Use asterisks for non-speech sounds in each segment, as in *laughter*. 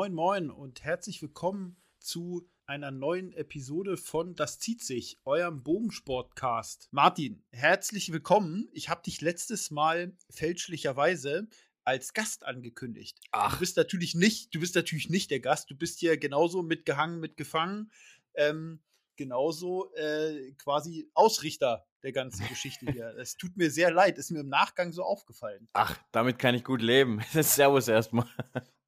Moin, moin und herzlich willkommen zu einer neuen Episode von Das zieht sich, eurem Bogensportcast. Martin, herzlich willkommen. Ich habe dich letztes Mal fälschlicherweise als Gast angekündigt. Ach. Du bist natürlich nicht, du bist natürlich nicht der Gast. Du bist hier genauso mitgehangen, mitgefangen. Ähm, genauso äh, quasi Ausrichter der ganzen Geschichte hier. *laughs* Es tut mir sehr leid, ist mir im Nachgang so aufgefallen. Ach, damit kann ich gut leben. *laughs* Servus erstmal.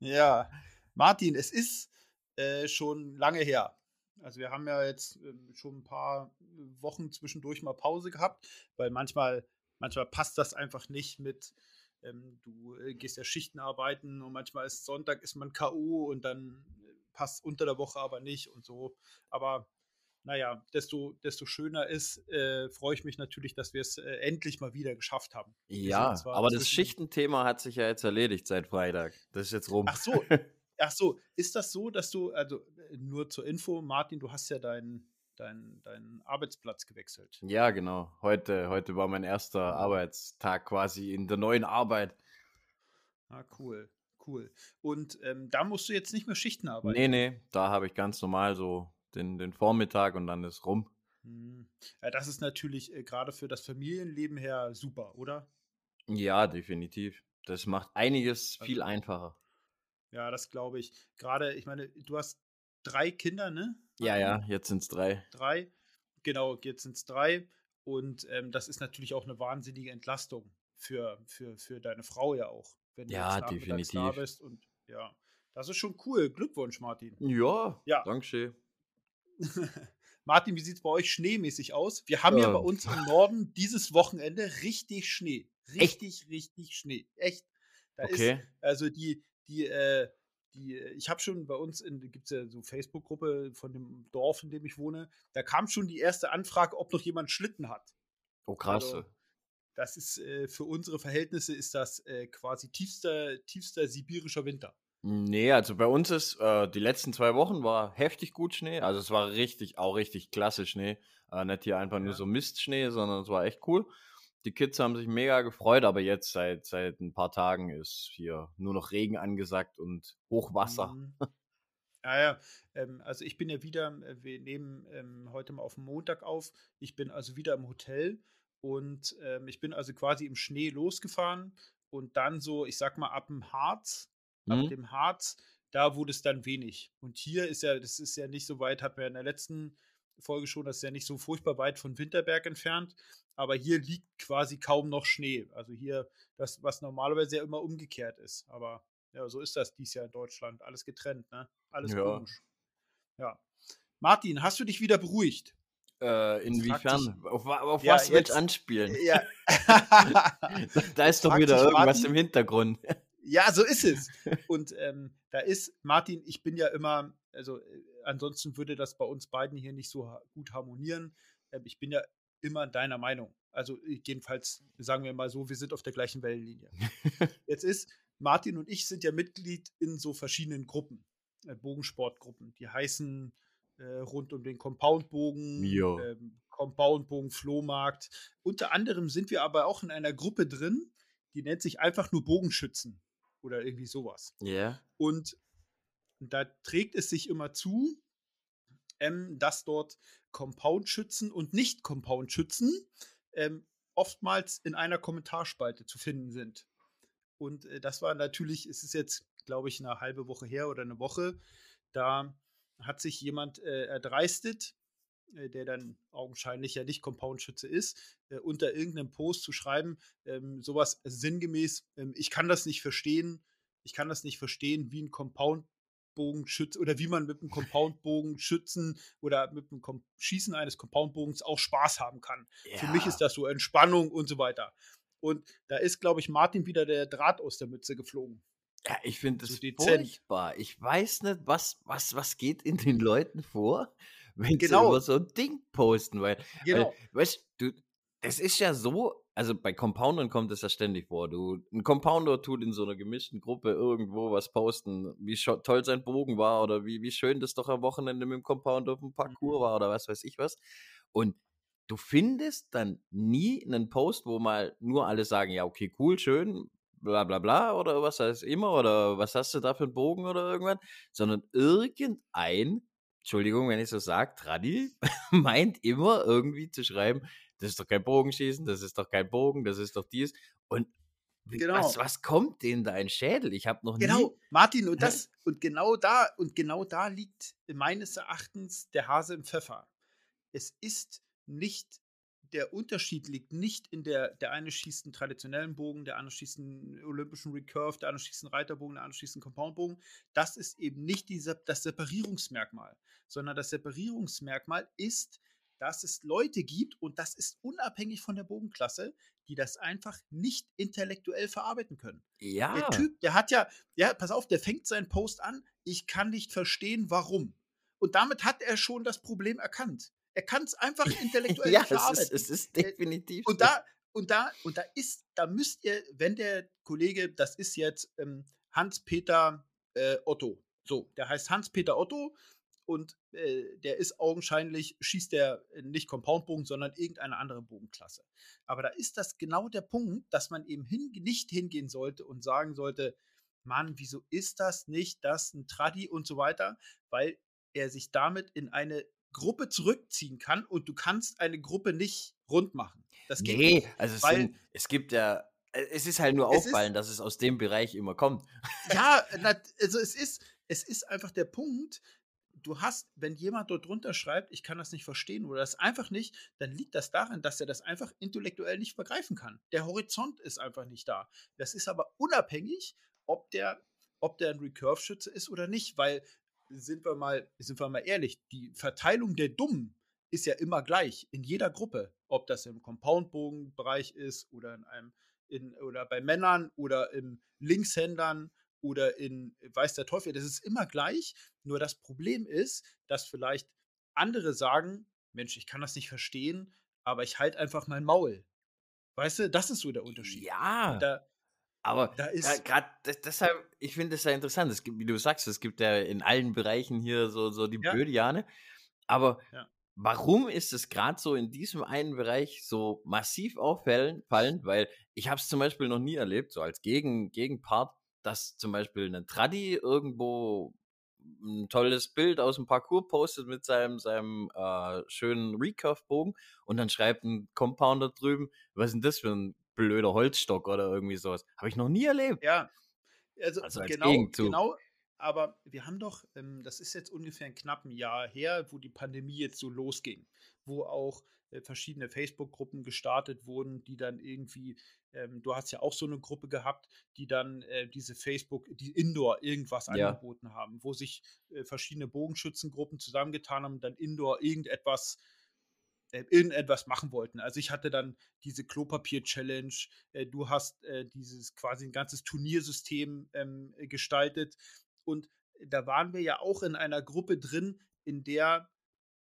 Ja, Martin, es ist äh, schon lange her. Also wir haben ja jetzt äh, schon ein paar Wochen zwischendurch mal Pause gehabt, weil manchmal, manchmal passt das einfach nicht mit, ähm, du äh, gehst ja Schichten arbeiten und manchmal ist Sonntag, ist man K.O. und dann äh, passt unter der Woche aber nicht und so. Aber naja, desto, desto schöner ist, äh, freue ich mich natürlich, dass wir es äh, endlich mal wieder geschafft haben. Ja, aber das Schichtenthema hat sich ja jetzt erledigt seit Freitag. Das ist jetzt rum. Ach so, *laughs* ach so, ist das so, dass du, also äh, nur zur Info, Martin, du hast ja deinen deinen dein Arbeitsplatz gewechselt. Ja, genau. Heute, heute war mein erster Arbeitstag quasi in der neuen Arbeit. Ah, cool, cool. Und ähm, da musst du jetzt nicht mehr Schichten arbeiten. Nee, nee, da habe ich ganz normal so den, den Vormittag und dann ist rum. Hm. Ja, das ist natürlich äh, gerade für das Familienleben her super, oder? Ja, definitiv. Das macht einiges also, viel einfacher. Ja, das glaube ich. Gerade, ich meine, du hast drei Kinder, ne? Ja, ja, jetzt sind es drei. Drei, genau, jetzt sind es drei. Und ähm, das ist natürlich auch eine wahnsinnige Entlastung für, für, für deine Frau ja auch. Wenn du ja, definitiv. da bist. Und ja, das ist schon cool. Glückwunsch, Martin. Ja, ja. Dankeschön. *laughs* Martin, wie sieht es bei euch schneemäßig aus? Wir haben ja, ja bei uns im Norden dieses Wochenende richtig Schnee. Richtig, Echt? richtig Schnee. Echt. Da okay. ist also die, die, äh, die, ich habe schon bei uns, gibt es ja so Facebook-Gruppe von dem Dorf, in dem ich wohne, da kam schon die erste Anfrage, ob noch jemand Schlitten hat. Oh, krass. Also, das ist äh, für unsere Verhältnisse ist das äh, quasi tiefster, tiefster sibirischer Winter. Nee, also bei uns ist äh, die letzten zwei Wochen war heftig gut Schnee. Also es war richtig, auch richtig klasse Schnee. Äh, nicht hier einfach nur so Mistschnee, sondern es war echt cool. Die Kids haben sich mega gefreut, aber jetzt seit, seit ein paar Tagen ist hier nur noch Regen angesagt und Hochwasser. Mhm. Ja, *laughs* ja. Ähm, also ich bin ja wieder, äh, wir nehmen ähm, heute mal auf den Montag auf. Ich bin also wieder im Hotel und ähm, ich bin also quasi im Schnee losgefahren und dann so, ich sag mal, ab dem Harz mhm. ab dem Harz, da wurde es dann wenig. Und hier ist ja, das ist ja nicht so weit, hatten wir in der letzten Folge schon, das ist ja nicht so furchtbar weit von Winterberg entfernt, aber hier liegt quasi kaum noch Schnee. Also hier, das, was normalerweise ja immer umgekehrt ist. Aber ja, so ist das dies Jahr in Deutschland. Alles getrennt, ne? Alles ja. komisch. Ja. Martin, hast du dich wieder beruhigt? Äh, inwiefern? Auf, auf ja, was jetzt, willst du anspielen? Ja. *laughs* da ist doch wieder irgendwas Martin, im Hintergrund. Ja, so ist es. *laughs* Und ähm, da ist, Martin, ich bin ja immer, also äh, ansonsten würde das bei uns beiden hier nicht so gut harmonieren. Ähm, ich bin ja immer deiner Meinung. Also äh, jedenfalls sagen wir mal so, wir sind auf der gleichen Wellenlinie. *laughs* Jetzt ist, Martin und ich sind ja Mitglied in so verschiedenen Gruppen, äh, Bogensportgruppen. Die heißen äh, rund um den Compoundbogen, ähm, Compoundbogen, Flohmarkt. Unter anderem sind wir aber auch in einer Gruppe drin, die nennt sich einfach nur Bogenschützen oder irgendwie sowas. Ja. Yeah. Und da trägt es sich immer zu, ähm, dass dort Compound-Schützen und Nicht-Compound-Schützen ähm, oftmals in einer Kommentarspalte zu finden sind. Und äh, das war natürlich, es ist jetzt, glaube ich, eine halbe Woche her oder eine Woche, da hat sich jemand äh, erdreistet, äh, der dann augenscheinlich ja nicht Compound-Schütze ist, äh, unter irgendeinem Post zu schreiben, ähm, sowas sinngemäß, ähm, ich kann das nicht verstehen, ich kann das nicht verstehen, wie ein Compound-Bogen schützt oder wie man mit einem Compound-Bogen schützen oder mit dem Kom Schießen eines Compound-Bogens auch Spaß haben kann. Ja. Für mich ist das so Entspannung und so weiter. Und da ist, glaube ich, Martin wieder der Draht aus der Mütze geflogen. Ja, ich finde das so furchtbar. Ich weiß nicht, was, was, was geht in den Leuten vor, wenn genau. sie über so ein Ding posten, weil, genau. weil weißt du, das ist ja so, also bei Compoundern kommt es ja ständig vor. Du, ein Compounder tut in so einer gemischten Gruppe irgendwo was posten, wie toll sein Bogen war oder wie, wie schön das doch am Wochenende mit dem Compounder auf dem Parcours mhm. war oder was weiß ich was. Und du findest dann nie einen Post, wo mal nur alle sagen, ja, okay, cool, schön, bla bla bla oder was heißt immer oder was hast du da für einen Bogen oder irgendwas, sondern irgendein, Entschuldigung, wenn ich so sage, Tradi *laughs* meint immer irgendwie zu schreiben, das ist doch kein Bogenschießen, das ist doch kein Bogen, das ist doch dies. Und Genau. Was, was kommt denen da ein Schädel? Ich habe noch genau, nie. Genau, Martin, und das, und genau da, und genau da liegt meines Erachtens der Hase im Pfeffer. Es ist nicht, der Unterschied liegt nicht in der, der eine schießt einen traditionellen Bogen, der andere schießt einen olympischen Recurve, der andere schießt einen Reiterbogen, der andere schießt einen Compoundbogen. Das ist eben nicht dieser, das Separierungsmerkmal, sondern das Separierungsmerkmal ist, dass es Leute gibt, und das ist unabhängig von der Bogenklasse, die das einfach nicht intellektuell verarbeiten können. Ja. Der Typ, der hat ja, ja, pass auf, der fängt seinen Post an, ich kann nicht verstehen, warum. Und damit hat er schon das Problem erkannt. Er kann es einfach *laughs* intellektuell ja, verarbeiten. Es ist, es ist äh, definitiv. Und da, und da, und da ist, da müsst ihr, wenn der Kollege, das ist jetzt ähm, Hans-Peter äh, Otto. So, der heißt Hans-Peter Otto und äh, der ist augenscheinlich, schießt der nicht Compoundbogen, sondern irgendeine andere Bogenklasse. Aber da ist das genau der Punkt, dass man eben hin, nicht hingehen sollte und sagen sollte, Mann, wieso ist das nicht das ein Tradi und so weiter, weil er sich damit in eine Gruppe zurückziehen kann und du kannst eine Gruppe nicht rund machen. Das geht nee, nicht, also es, sind, es gibt ja äh, es ist halt nur auffallend, dass es aus dem Bereich immer kommt. Ja, also es ist, es ist einfach der Punkt, du hast, wenn jemand dort drunter schreibt, ich kann das nicht verstehen oder das einfach nicht, dann liegt das daran, dass er das einfach intellektuell nicht begreifen kann. Der Horizont ist einfach nicht da. Das ist aber unabhängig, ob der, ob der ein Recurve-Schütze ist oder nicht, weil sind wir mal, sind wir mal ehrlich, die Verteilung der Dummen ist ja immer gleich in jeder Gruppe, ob das im Compound-Bogen-Bereich ist oder in einem in, oder bei Männern oder im Linkshändern oder in weiß der Teufel, das ist immer gleich. Nur das Problem ist, dass vielleicht andere sagen, Mensch, ich kann das nicht verstehen, aber ich halte einfach mein Maul. Weißt du, das ist so der Unterschied. Ja. Da, aber da ist gerade deshalb, ich finde es ja interessant. Es gibt, wie du sagst, es gibt ja in allen Bereichen hier so, so die ja. Blödiane. Aber ja. warum ist es gerade so in diesem einen Bereich so massiv auffallend? Weil ich habe es zum Beispiel noch nie erlebt, so als Gegen, Gegenpart, dass zum Beispiel ein Traddy irgendwo ein tolles Bild aus dem Parcours postet mit seinem, seinem äh, schönen Recurve-Bogen und dann schreibt ein Compounder drüben, was ist denn das für ein blöder Holzstock oder irgendwie sowas. Habe ich noch nie erlebt. Ja, also, also genau, genau, aber wir haben doch, ähm, das ist jetzt ungefähr ein knappen Jahr her, wo die Pandemie jetzt so losging, wo auch verschiedene Facebook-Gruppen gestartet wurden, die dann irgendwie, ähm, du hast ja auch so eine Gruppe gehabt, die dann äh, diese Facebook, die Indoor irgendwas ja. angeboten haben, wo sich äh, verschiedene Bogenschützengruppen zusammengetan haben, dann Indoor irgendetwas äh, irgendetwas machen wollten. Also ich hatte dann diese Klopapier-Challenge, äh, du hast äh, dieses quasi ein ganzes Turniersystem ähm, gestaltet und da waren wir ja auch in einer Gruppe drin, in der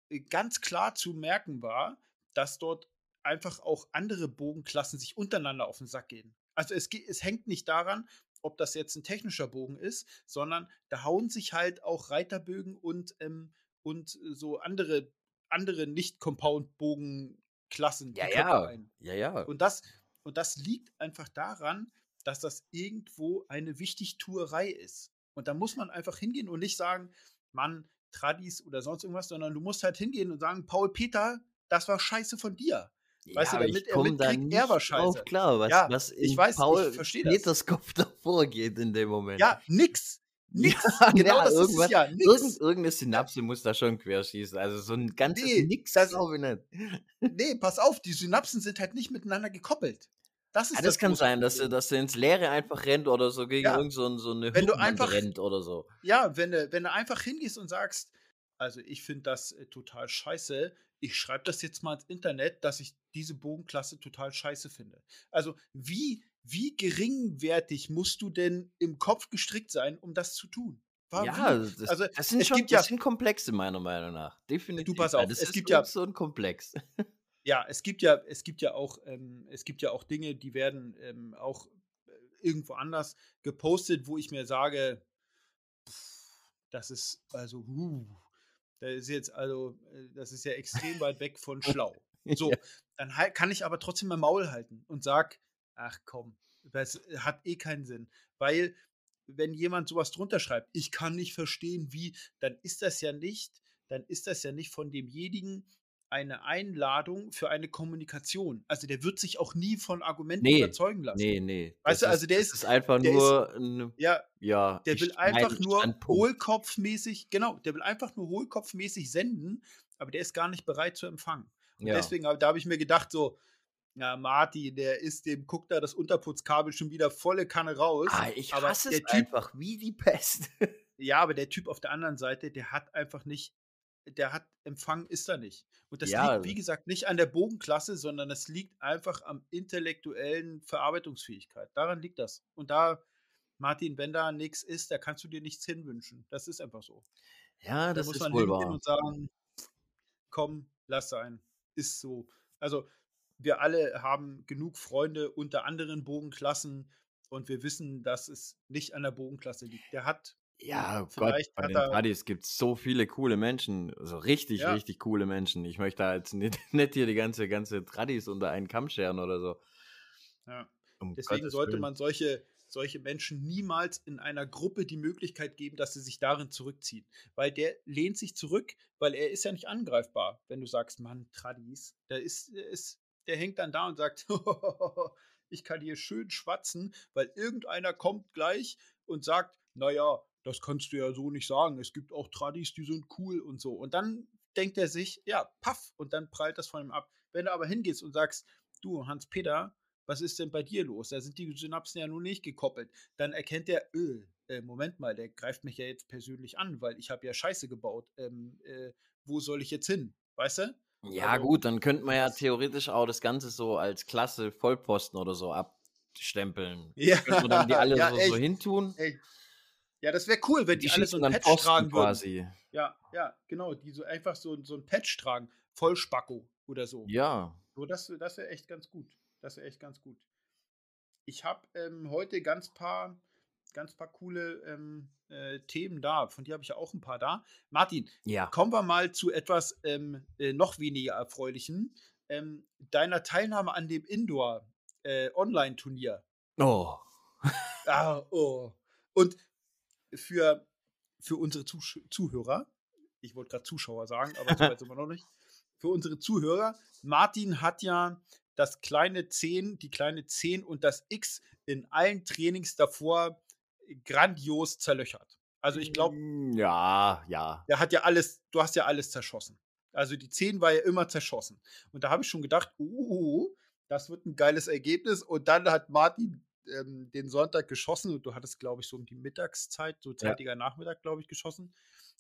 äh, ganz klar zu merken war, dass dort einfach auch andere Bogenklassen sich untereinander auf den Sack gehen. Also es, es hängt nicht daran, ob das jetzt ein technischer Bogen ist, sondern da hauen sich halt auch Reiterbögen und, ähm, und so andere, andere Nicht-Compound-Bogenklassen ja, ja. ein. Ja, ja. Und das, und das liegt einfach daran, dass das irgendwo eine Wichtigtuerei ist. Und da muss man einfach hingehen und nicht sagen, Mann, Tradis oder sonst irgendwas, sondern du musst halt hingehen und sagen, Paul Peter, das war scheiße von dir. Weißt ja, du, damit er mitkriegt, er war scheiße. Drauf klar, was, ja, was ich weiß, Paul ich verstehe das. Peters Kopf *laughs* davor geht in dem Moment. Ja, nix. *laughs* Nix. Ja, genau, ja, das irgendwas, ist ja nix. Irgend, irgendeine Synapse muss da schon querschießen. Also so ein ganzes nee, Nix das glaube ich nicht. *laughs* Nee, pass auf, die Synapsen sind halt nicht miteinander gekoppelt. Das, ist ja, das, das kann sein, dass du, dass du ins Leere einfach rennt oder so gegen ja. irgend so, so eine wenn du einfach, rennt oder so. Ja, wenn du, wenn du einfach hingehst und sagst, also ich finde das äh, total scheiße, ich schreibe das jetzt mal ins Internet, dass ich diese Bogenklasse total scheiße finde. Also wie, wie geringwertig musst du denn im Kopf gestrickt sein, um das zu tun? Warum? Ja, das, also, das sind schon das sind Komplexe meiner Meinung nach. Definitiv. Du pass auf, das es gibt ja so ein Komplex. *laughs* Ja, es gibt ja, es gibt ja auch, ähm, es gibt ja auch Dinge, die werden ähm, auch äh, irgendwo anders gepostet, wo ich mir sage, pff, das ist also, uh, das ist jetzt also, äh, das ist ja extrem weit weg von *laughs* schlau. So, ja. dann halt, kann ich aber trotzdem mein Maul halten und sag, ach komm, Das hat eh keinen Sinn. Weil, wenn jemand sowas drunter schreibt, ich kann nicht verstehen, wie, dann ist das ja nicht, dann ist das ja nicht von demjenigen eine Einladung für eine Kommunikation. Also der wird sich auch nie von Argumenten nee, überzeugen lassen. Nee, nee. Weißt du, also der ist, ist einfach nur, ist, ein, ja, ja, der will einfach nur hohlkopfmäßig, genau, der will einfach nur hohlkopfmäßig senden, aber der ist gar nicht bereit zu empfangen. Und ja. deswegen, da habe ich mir gedacht, so, ja, Martin, der ist dem, guckt da das Unterputzkabel schon wieder volle Kanne raus. Ah, ich aber hasse es typ, einfach wie die Pest. *laughs* ja, aber der Typ auf der anderen Seite, der hat einfach nicht der hat Empfang, ist er nicht. Und das ja. liegt, wie gesagt, nicht an der Bogenklasse, sondern das liegt einfach am intellektuellen Verarbeitungsfähigkeit. Daran liegt das. Und da, Martin, wenn da nichts ist, da kannst du dir nichts hinwünschen. Das ist einfach so. Ja, das da muss ist man wohl wahr. und sagen, komm, lass sein. Ist so. Also, wir alle haben genug Freunde unter anderen Bogenklassen und wir wissen, dass es nicht an der Bogenklasse liegt. Der hat ja, Gott, bei den Buddies gibt es so viele coole Menschen, so richtig, ja. richtig coole Menschen. Ich möchte da jetzt nicht, *laughs* nicht hier die ganze, ganze Tradis unter einen Kamm scheren oder so. Ja. Um Deswegen Gottes sollte Willen. man solche, solche Menschen niemals in einer Gruppe die Möglichkeit geben, dass sie sich darin zurückziehen. Weil der lehnt sich zurück, weil er ist ja nicht angreifbar, wenn du sagst, Mann, Tradis. Der ist, der ist, der hängt dann da und sagt, *laughs* ich kann hier schön schwatzen, weil irgendeiner kommt gleich und sagt, naja, das kannst du ja so nicht sagen. Es gibt auch Tradis, die sind cool und so. Und dann denkt er sich, ja, paff, und dann prallt das von ihm ab. Wenn du aber hingehst und sagst, du, Hans-Peter, was ist denn bei dir los? Da sind die Synapsen ja nun nicht gekoppelt. Dann erkennt er, öh, äh, Moment mal, der greift mich ja jetzt persönlich an, weil ich habe ja Scheiße gebaut. Ähm, äh, wo soll ich jetzt hin? Weißt du? Ja, also, gut, dann könnte man ja theoretisch auch das Ganze so als Klasse Vollposten oder so abstempeln. Ja. Könnte man dann die alle *laughs* ja, so, so hintun. Ey, ja, das wäre cool, wenn die, die alle so ein Patch Posten tragen quasi. würden. Ja, ja, genau, die so einfach so, so ein Patch tragen, Vollspacko oder so. Ja. So, das, das wäre echt ganz gut. Das wäre echt ganz gut. Ich habe ähm, heute ganz paar, ganz paar coole ähm, äh, Themen da. Von dir habe ich ja auch ein paar da. Martin, ja. kommen wir mal zu etwas ähm, äh, noch weniger erfreulichen. Ähm, deiner Teilnahme an dem Indoor äh, Online-Turnier. Oh. *laughs* ah, oh. Und für, für unsere Zuh Zuhörer, ich wollte gerade Zuschauer sagen, aber so *laughs* weit sind wir noch nicht. Für unsere Zuhörer, Martin hat ja das kleine 10, die kleine 10 und das X in allen Trainings davor grandios zerlöchert. Also ich glaube. Hm, ja, ja. Der hat ja alles, du hast ja alles zerschossen. Also die 10 war ja immer zerschossen. Und da habe ich schon gedacht, uh, das wird ein geiles Ergebnis. Und dann hat Martin ähm, den Sonntag geschossen und du hattest, glaube ich, so um die Mittagszeit, so zeitiger ja. Nachmittag, glaube ich, geschossen.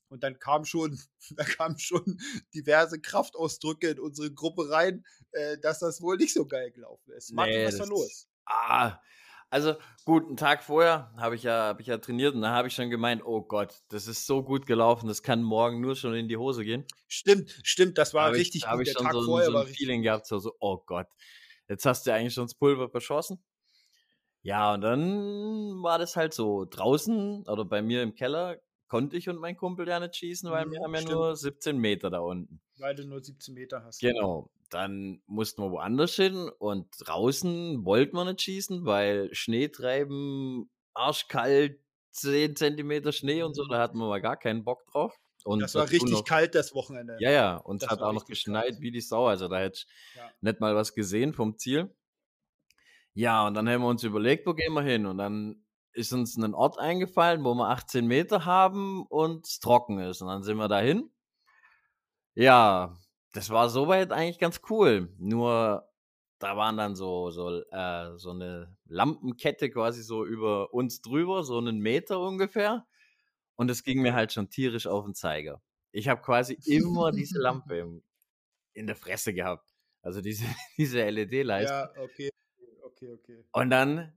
Und dann kam schon, *laughs* da kamen schon diverse Kraftausdrücke in unsere Gruppe rein, äh, dass das wohl nicht so geil gelaufen ist. Martin, nee, was war los? Ah, also gut, einen Tag vorher habe ich ja, habe ich ja trainiert und da habe ich schon gemeint, oh Gott, das ist so gut gelaufen, das kann morgen nur schon in die Hose gehen. Stimmt, stimmt, das war hab richtig ich, gut. Habe ich schon Tag so, vorher so ein Feeling gehabt, so, so, oh Gott, jetzt hast du eigentlich schon das Pulver beschossen. Ja, und dann war das halt so. Draußen oder bei mir im Keller konnte ich und mein Kumpel ja nicht schießen, weil mhm, wir haben ja stimmt. nur 17 Meter da unten. Weil du nur 17 Meter hast. Genau. Dann mussten wir woanders hin und draußen wollten wir nicht schießen, weil Schnee treiben, arschkalt, 10 Zentimeter Schnee und so, da hatten wir mal gar keinen Bock drauf. Und das war richtig noch, kalt das Wochenende. Ja, ja, und es hat auch noch geschneit kalt. wie die Sau. Also da hätte ich ja. nicht mal was gesehen vom Ziel. Ja, und dann haben wir uns überlegt, wo gehen wir hin? Und dann ist uns ein Ort eingefallen, wo wir 18 Meter haben und es trocken ist. Und dann sind wir dahin. Ja, das war soweit eigentlich ganz cool. Nur da waren dann so, so, äh, so eine Lampenkette quasi so über uns drüber, so einen Meter ungefähr. Und es ging mir halt schon tierisch auf den Zeiger. Ich habe quasi immer diese *laughs* Lampe in der Fresse gehabt. Also diese, *laughs* diese LED-Leiste. Ja, okay okay, okay. Und dann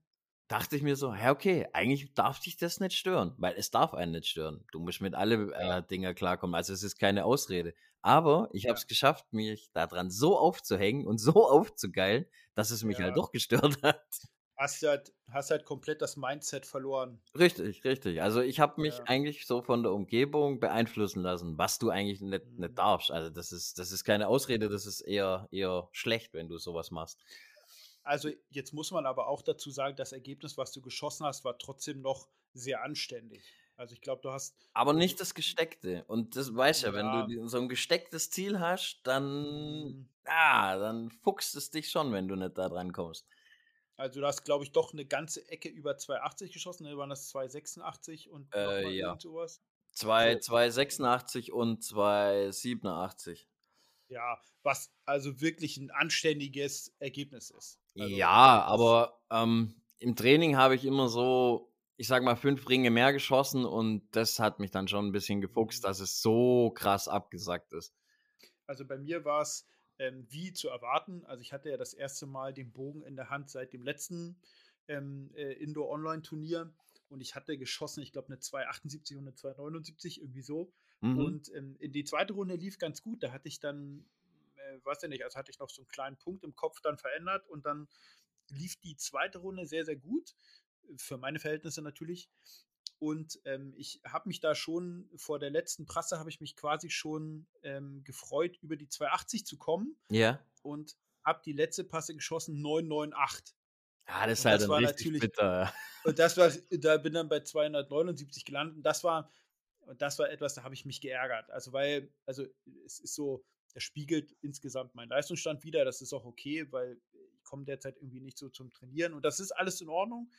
dachte ich mir so, ja, okay, eigentlich darf dich das nicht stören, weil es darf einen nicht stören. Du musst mit alle äh, Dinge klarkommen. Also es ist keine Ausrede. Aber ich habe es geschafft, mich daran so aufzuhängen und so *laughs* aufzugeilen, dass es mich halt ja. halt doch gestört hat. Hast halt, hast halt komplett das Mindset verloren. Richtig, richtig. Also ich habe mich ja. eigentlich so von der Umgebung beeinflussen lassen, was du eigentlich nicht, nicht mhm. darfst. Also das ist, das ist keine Ausrede, das ist eher, eher schlecht, wenn du sowas machst. Also jetzt muss man aber auch dazu sagen, das Ergebnis, was du geschossen hast, war trotzdem noch sehr anständig. Also ich glaube, du hast. Aber nicht das Gesteckte. Und das weißt ja, ja, wenn du so ein gestecktes Ziel hast, dann, mhm. ah, dann fuchst es dich schon, wenn du nicht da dran kommst. Also du hast, glaube ich, doch eine ganze Ecke über 280 geschossen, ne? Waren das 286 und äh, ja. sowas? 2, 286 und 287. Ja, was also wirklich ein anständiges Ergebnis ist. Also, ja, aber ähm, im Training habe ich immer so, ich sag mal, fünf Ringe mehr geschossen und das hat mich dann schon ein bisschen gefuchst, mhm. dass es so krass abgesackt ist. Also bei mir war es ähm, wie zu erwarten. Also ich hatte ja das erste Mal den Bogen in der Hand seit dem letzten ähm, äh, Indoor-Online-Turnier und ich hatte geschossen, ich glaube, eine 278 und eine 279, irgendwie so. Mhm. Und ähm, in die zweite Runde lief ganz gut. Da hatte ich dann, äh, weiß ich nicht, also hatte ich noch so einen kleinen Punkt im Kopf dann verändert und dann lief die zweite Runde sehr, sehr gut. Für meine Verhältnisse natürlich. Und ähm, ich habe mich da schon vor der letzten Prasse habe ich mich quasi schon ähm, gefreut, über die 280 zu kommen. Ja. Und habe die letzte Passe geschossen 998. Ja, das ist halt das dann richtig bitter. Und das war, da bin dann bei 279 gelandet. Und das war, und das war etwas, da habe ich mich geärgert. Also, weil, also es ist so, das spiegelt insgesamt meinen Leistungsstand wieder. Das ist auch okay, weil ich komme derzeit irgendwie nicht so zum Trainieren. Und das ist alles in Ordnung.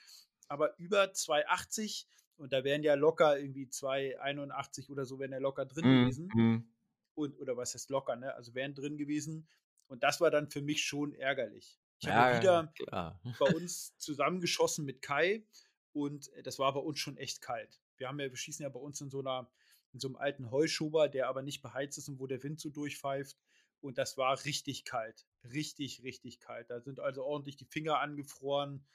Aber über 280 und da wären ja locker irgendwie 281 oder so, wären ja locker drin mm, gewesen. Mm. Und, oder was heißt locker, ne? Also wären drin gewesen. Und das war dann für mich schon ärgerlich. Ich ja, habe wieder klar. bei uns zusammengeschossen mit Kai und äh, das war bei uns schon echt kalt. Wir haben ja, wir schießen ja bei uns in so einer, in so einem alten Heuschober, der aber nicht beheizt ist und wo der Wind so durchpfeift. Und das war richtig kalt. Richtig, richtig kalt. Da sind also ordentlich die Finger angefroren.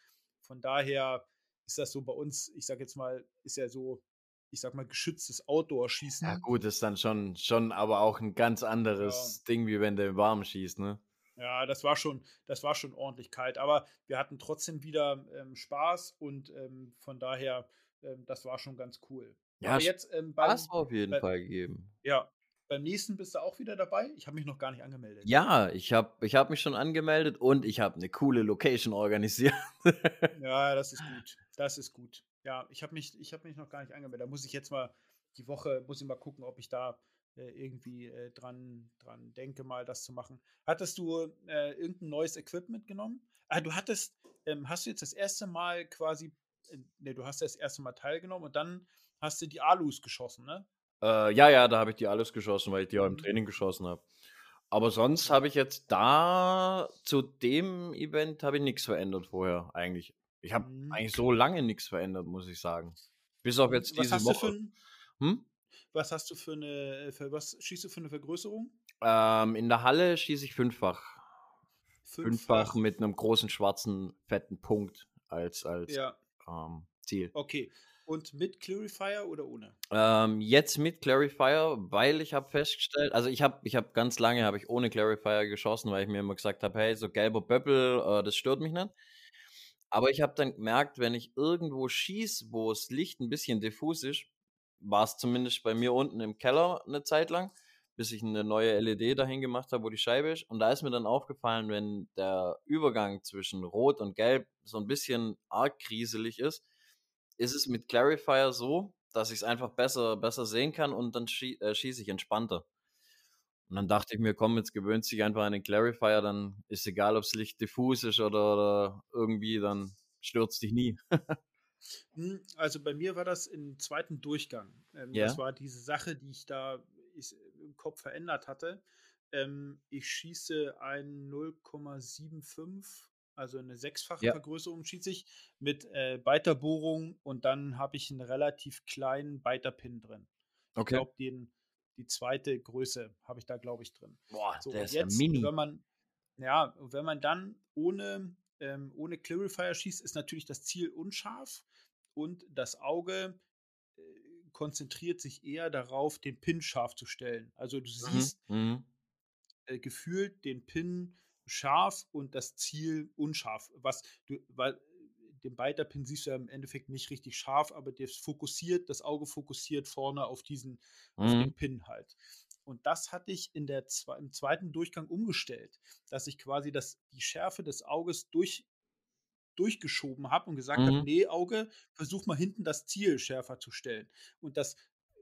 Von daher ist das so bei uns, ich sag jetzt mal, ist ja so, ich sag mal, geschütztes Outdoor-Schießen. Ja, gut, ist dann schon, schon aber auch ein ganz anderes ja. Ding, wie wenn der im Warmen schießt, ne? Ja, das war schon, das war schon ordentlich kalt. Aber wir hatten trotzdem wieder ähm, Spaß und ähm, von daher, ähm, das war schon ganz cool. Ja, aber jetzt ähm, beim, Spaß auf jeden bei, Fall gegeben. Ja, beim nächsten bist du auch wieder dabei. Ich habe mich noch gar nicht angemeldet. Ja, ich habe ich hab mich schon angemeldet und ich habe eine coole Location organisiert. *laughs* ja, das ist gut. Das ist gut. Ja, ich habe mich, hab mich noch gar nicht angemeldet. Da muss ich jetzt mal die Woche, muss ich mal gucken, ob ich da äh, irgendwie äh, dran, dran denke, mal das zu machen. Hattest du äh, irgendein neues Equipment genommen? Ah, du hattest, ähm, hast du jetzt das erste Mal quasi, ne, du hast das erste Mal teilgenommen und dann hast du die Alus geschossen, ne? Äh, ja, ja, da habe ich die Alus geschossen, weil ich die auch im mhm. Training geschossen habe. Aber sonst habe ich jetzt da zu dem Event habe ich nichts verändert vorher eigentlich. Ich habe mhm. eigentlich so lange nichts verändert, muss ich sagen. Bis auf jetzt Was diese hast Woche. Ein, hm? Was hast du für eine, für was schießt du für eine Vergrößerung? Ähm, in der Halle schieße ich fünffach. fünffach. Fünffach mit einem großen schwarzen, fetten Punkt als, als ja. Ähm, Ziel. Okay. Und mit Clarifier oder ohne? Ähm, jetzt mit Clarifier, weil ich habe festgestellt, also ich habe ich hab ganz lange habe ich ohne Clarifier geschossen, weil ich mir immer gesagt habe, hey, so gelber Böppel, äh, das stört mich nicht. Aber ich habe dann gemerkt, wenn ich irgendwo schieße, wo das Licht ein bisschen diffus ist, war es zumindest bei mir unten im Keller eine Zeit lang, bis ich eine neue LED dahin gemacht habe, wo die Scheibe ist. Und da ist mir dann aufgefallen, wenn der Übergang zwischen Rot und Gelb so ein bisschen arg kriselig ist, ist es mit Clarifier so, dass ich es einfach besser, besser sehen kann und dann schie äh, schieße ich entspannter. Und dann dachte ich mir, komm, jetzt gewöhnt sich einfach an den Clarifier, dann ist egal, ob das Licht diffus ist oder, oder irgendwie, dann stürzt dich nie. *laughs* Hm, also bei mir war das im zweiten Durchgang. Ähm, yeah. Das war diese Sache, die ich da ich, im Kopf verändert hatte. Ähm, ich schieße ein 0,75, also eine sechsfache ja. Vergrößerung schieße ich mit äh, Beiterbohrung und dann habe ich einen relativ kleinen Beiterpin drin. Okay. Ich glaube, die zweite Größe habe ich da, glaube ich, drin. Boah, so, der ist jetzt, ja mini. Wenn man, ja, wenn man dann ohne ähm, ohne Clarifier schießt, ist natürlich das Ziel unscharf und das Auge äh, konzentriert sich eher darauf, den Pin scharf zu stellen. Also du mhm, siehst mhm. äh, gefühlt den Pin scharf und das Ziel unscharf. Was du, weil äh, den Beiterpin siehst du ja im Endeffekt nicht richtig scharf, aber das fokussiert, das Auge fokussiert vorne auf diesen, mhm. auf den Pin halt. Und das hatte ich in der, im zweiten Durchgang umgestellt, dass ich quasi das, die Schärfe des Auges durch, durchgeschoben habe und gesagt mhm. habe, nee, Auge, versuch mal hinten das Ziel schärfer zu stellen. Und das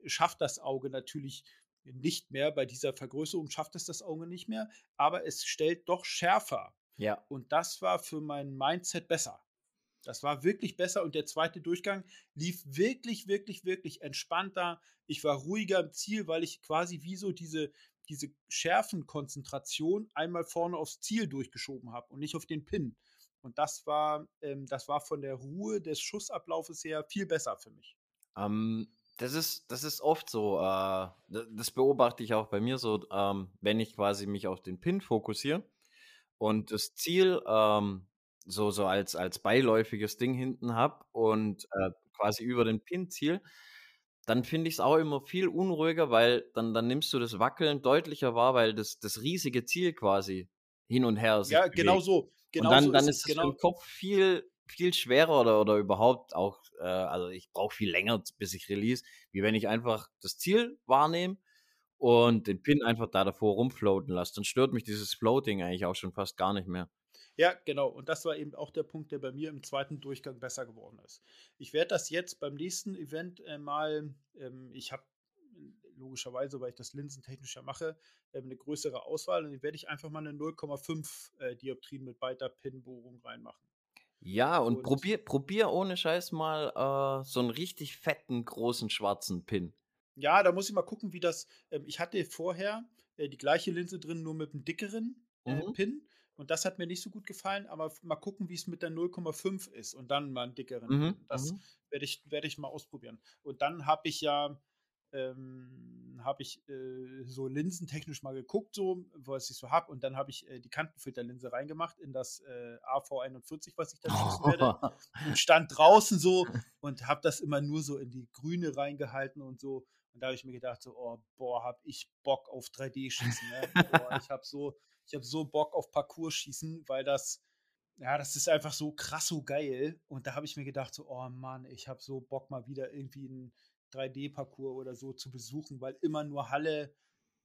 schafft das Auge natürlich nicht mehr. Bei dieser Vergrößerung schafft es das Auge nicht mehr, aber es stellt doch schärfer. Ja. Und das war für mein Mindset besser. Das war wirklich besser und der zweite Durchgang lief wirklich, wirklich, wirklich entspannter. Ich war ruhiger im Ziel, weil ich quasi wie so diese, diese Schärfenkonzentration einmal vorne aufs Ziel durchgeschoben habe und nicht auf den Pin. Und das war, ähm, das war von der Ruhe des Schussablaufes her viel besser für mich. Ähm, das ist, das ist oft so. Äh, das beobachte ich auch bei mir so, ähm, wenn ich quasi mich auf den Pin fokussiere und das Ziel ähm, so, so als, als beiläufiges Ding hinten habe und äh, quasi über den Pin-Ziel, dann finde ich es auch immer viel unruhiger, weil dann, dann nimmst du das Wackeln deutlicher wahr, weil das, das riesige Ziel quasi hin und her sich Ja, genau so. Genau und dann, so dann ist es genau. im Kopf viel, viel schwerer oder, oder überhaupt auch, äh, also ich brauche viel länger, bis ich release, wie wenn ich einfach das Ziel wahrnehme und den Pin einfach da davor rumfloaten lasse. Dann stört mich dieses Floating eigentlich auch schon fast gar nicht mehr. Ja, genau. Und das war eben auch der Punkt, der bei mir im zweiten Durchgang besser geworden ist. Ich werde das jetzt beim nächsten Event äh, mal, ähm, ich habe logischerweise, weil ich das linsentechnischer mache, äh, eine größere Auswahl. Und dann werde ich einfach mal eine 0,5 äh, Dioptrien mit weiter Pin-Bohrung reinmachen. Ja, und, und, probier, probier ohne Scheiß mal äh, so einen richtig fetten, großen, schwarzen Pin. Ja, da muss ich mal gucken, wie das. Ähm, ich hatte vorher äh, die gleiche Linse drin, nur mit einem dickeren äh, mhm. Pin. Und das hat mir nicht so gut gefallen, aber mal gucken, wie es mit der 0,5 ist und dann mal einen dickeren. Mhm. Das mhm. werde ich, werd ich mal ausprobieren. Und dann habe ich ja, ähm, habe ich äh, so linsentechnisch mal geguckt, so, was ich so habe. Und dann habe ich äh, die Kantenfilterlinse reingemacht in das äh, AV41, was ich da schießen werde. *laughs* und stand draußen so und habe das immer nur so in die Grüne reingehalten und so. Und da habe ich mir gedacht, so, oh, boah, habe ich Bock auf 3D-Schießen. Ne? boah, ich habe so ich habe so Bock auf Parcours-Schießen, weil das, ja, das ist einfach so krass so geil. Und da habe ich mir gedacht, so, oh Mann, ich habe so Bock mal wieder irgendwie einen 3D-Parcours oder so zu besuchen, weil immer nur Halle,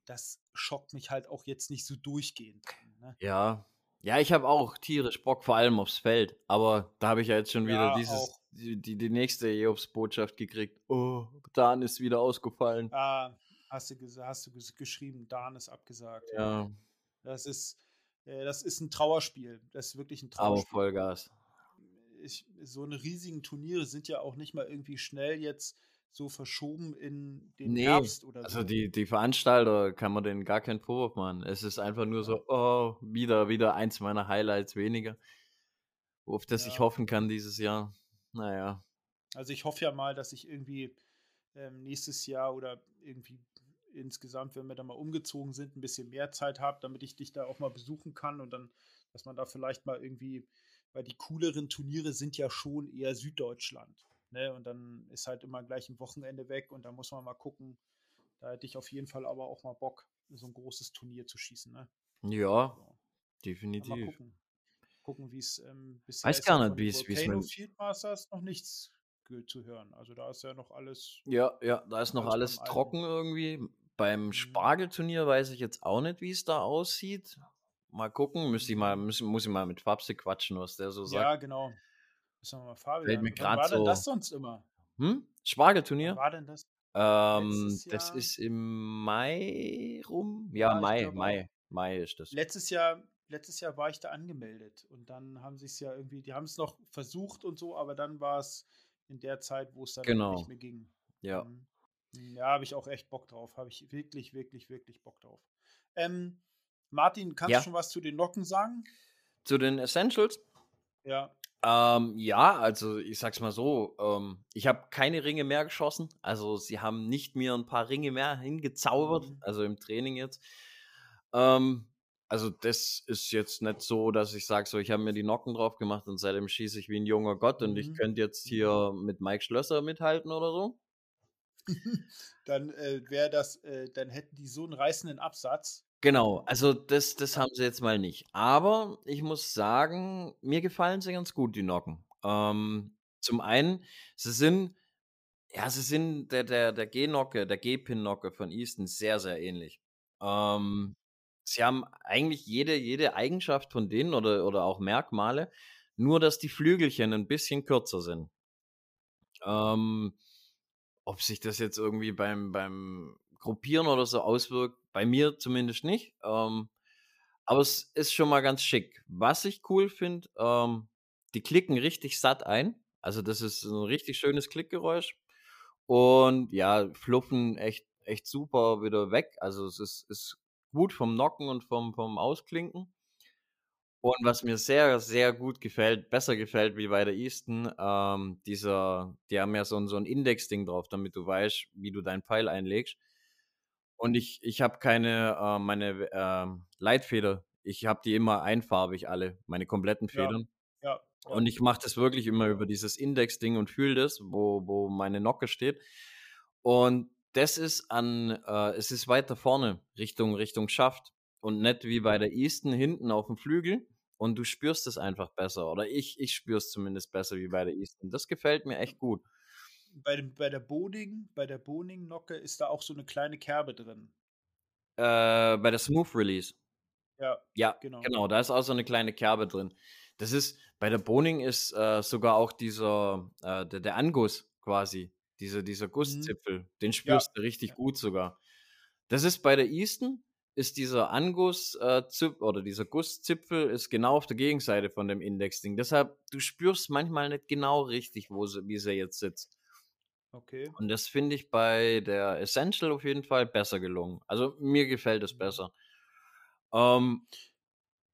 das schockt mich halt auch jetzt nicht so durchgehend. Ne? Ja. Ja, ich habe auch tierisch Bock, vor allem aufs Feld. Aber da habe ich ja jetzt schon wieder ja, dieses, die, die, die, nächste EOPS-Botschaft gekriegt. Oh, Dan ist wieder ausgefallen. Ah, hast du, hast du geschrieben, Dan ist abgesagt. Ja. Das ist, äh, das ist ein Trauerspiel. Das ist wirklich ein Trauerspiel. Aber Vollgas. Ich, so eine riesigen Turniere sind ja auch nicht mal irgendwie schnell jetzt so verschoben in den nee, Herbst oder also so. Also die, die Veranstalter kann man denen gar keinen Vorwurf machen. Es ist einfach nur so, oh, wieder, wieder eins meiner Highlights weniger. Auf das ja. ich hoffen kann dieses Jahr. Naja. Also ich hoffe ja mal, dass ich irgendwie ähm, nächstes Jahr oder irgendwie insgesamt, wenn wir da mal umgezogen sind, ein bisschen mehr Zeit habe, damit ich dich da auch mal besuchen kann und dann, dass man da vielleicht mal irgendwie, weil die cooleren Turniere sind ja schon eher Süddeutschland. Ne? Und dann ist halt immer gleich ein Wochenende weg und da muss man mal gucken. Da hätte ich auf jeden Fall aber auch mal Bock, so ein großes Turnier zu schießen. Ne? Ja, so. definitiv. Mal gucken, gucken wie es ähm, bisher Weiß gar nicht, wie es wie es Field Masters noch nichts zu hören. Also da ist ja noch alles. Ja, ja, da ist noch alles trocken irgendwie. Beim mhm. Spargelturnier weiß ich jetzt auch nicht, wie es da aussieht. Mal gucken, müsste ich mal, muss, muss ich mal mit Fabse quatschen, was der so sagt. Ja, genau. Müssen wir mal Fabian. Fällt mir gerade so. war denn das sonst immer? Hm? Spargelturnier? Wann war denn das? Ähm, das ist im Mai rum. Ja, ja Mai, Mai, Mai ist das. Letztes Jahr, letztes Jahr war ich da angemeldet und dann haben sie es ja irgendwie, die haben es noch versucht und so, aber dann war es in der Zeit, wo es dann genau. nicht mehr ging. Ja. Mhm. Ja, habe ich auch echt Bock drauf. Habe ich wirklich, wirklich, wirklich Bock drauf. Ähm, Martin, kannst ja. du schon was zu den Locken sagen? Zu den Essentials? Ja. Ähm, ja, also ich sag's mal so, ähm, ich habe keine Ringe mehr geschossen. Also sie haben nicht mir ein paar Ringe mehr hingezaubert, mhm. also im Training jetzt. Ähm, also das ist jetzt nicht so, dass ich sage, so ich habe mir die Nocken drauf gemacht und seitdem schieße ich wie ein junger Gott mhm. und ich mhm. könnte jetzt hier mit Mike Schlösser mithalten oder so. *laughs* dann äh, wäre das, äh, dann hätten die so einen reißenden Absatz. Genau, also das, das haben sie jetzt mal nicht. Aber ich muss sagen, mir gefallen sie ganz gut, die Nocken. Ähm, zum einen, sie sind, ja, sie sind der, der, der G-Nocke, der G-Pin-Nocke von Easton sehr, sehr ähnlich. Ähm, sie haben eigentlich jede, jede Eigenschaft von denen oder, oder auch Merkmale, nur dass die Flügelchen ein bisschen kürzer sind. Ähm, ob sich das jetzt irgendwie beim, beim Gruppieren oder so auswirkt, bei mir zumindest nicht. Ähm, aber es ist schon mal ganz schick. Was ich cool finde, ähm, die klicken richtig satt ein. Also das ist ein richtig schönes Klickgeräusch. Und ja, fluffen echt, echt super wieder weg. Also es ist, ist gut vom Nocken und vom, vom Ausklinken. Und was mir sehr, sehr gut gefällt, besser gefällt wie bei der Easton, ähm, dieser, die haben ja so so ein Index-Ding drauf, damit du weißt, wie du deinen Pfeil einlegst. Und ich, ich habe keine, äh, meine äh, Leitfeder, ich habe die immer einfarbig alle, meine kompletten Federn. Ja, ja. Und ich mache das wirklich immer über dieses Index-Ding und fühle das, wo, wo meine Nocke steht. Und das ist an, äh, es ist weiter vorne, Richtung, Richtung Schaft. Und nicht wie bei der Easton hinten auf dem Flügel. Und du spürst es einfach besser. Oder ich, ich spüre es zumindest besser wie bei der Easton. Das gefällt mir echt gut. Bei, dem, bei der Boning, bei der Boning-Nocke ist da auch so eine kleine Kerbe drin. Äh, bei der Smooth Release. Ja, ja genau. genau. Da ist auch so eine kleine Kerbe drin. Das ist, bei der Boning ist äh, sogar auch dieser, äh, der, der Anguss quasi, dieser, dieser mhm. Gusszipfel, mhm. den spürst ja. du richtig ja. gut sogar. Das ist bei der Easton, ist dieser Anguss äh, oder dieser Gusszipfel ist genau auf der Gegenseite von dem Indexding. Deshalb, du spürst manchmal nicht genau richtig, wo sie, wie sie jetzt sitzt. Okay. Und das finde ich bei der Essential auf jeden Fall besser gelungen. Also mir gefällt es mhm. besser. Ähm,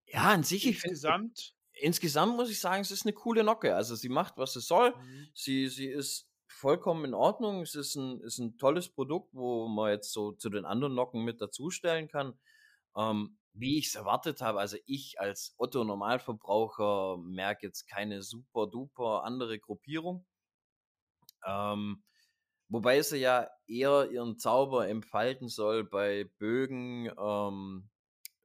ja, an sich, insgesamt, ich find, insgesamt muss ich sagen, es ist eine coole Nocke. Also sie macht, was sie soll. Mhm. Sie, sie ist vollkommen in Ordnung. Es ist ein, ist ein tolles Produkt, wo man jetzt so zu den anderen Nocken mit dazustellen kann. Ähm, wie ich es erwartet habe, also ich als Otto-Normalverbraucher merke jetzt keine super duper andere Gruppierung. Ähm, wobei sie ja eher ihren Zauber entfalten soll bei Bögen, ähm,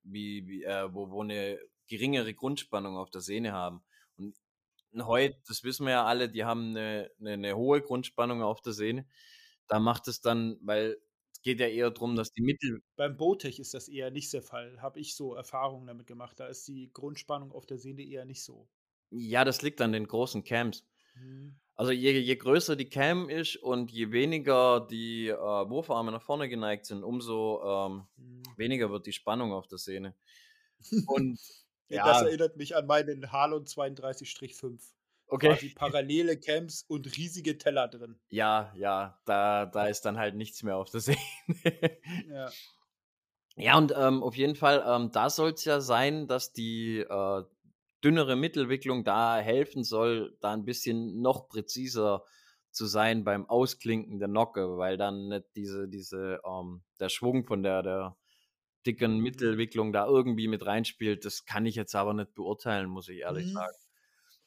wie, wie äh, wo, wo eine geringere Grundspannung auf der Sehne haben. Und heute, das wissen wir ja alle, die haben eine, eine, eine hohe Grundspannung auf der Sehne. Da macht es dann, weil es geht ja eher darum, dass die Mittel. Beim Botech ist das eher nicht der Fall. Habe ich so Erfahrungen damit gemacht. Da ist die Grundspannung auf der Sehne eher nicht so. Ja, das liegt an den großen Cams. Mhm. Also je, je größer die Cam ist und je weniger die äh, Wurfarme nach vorne geneigt sind, umso ähm, mhm. weniger wird die Spannung auf der Sehne. Und *laughs* ja, das erinnert mich an meinen Halon 32-5. Okay. Quasi parallele Camps und riesige Teller drin. Ja, ja, da, da ist dann halt nichts mehr auf der Sehne. ja. Ja, und ähm, auf jeden Fall, ähm, da soll es ja sein, dass die äh, dünnere Mittelwicklung da helfen soll, da ein bisschen noch präziser zu sein beim Ausklinken der Nocke, weil dann nicht diese, diese, ähm, der Schwung von der, der dicken Mittelwicklung da irgendwie mit reinspielt. Das kann ich jetzt aber nicht beurteilen, muss ich ehrlich mhm. sagen.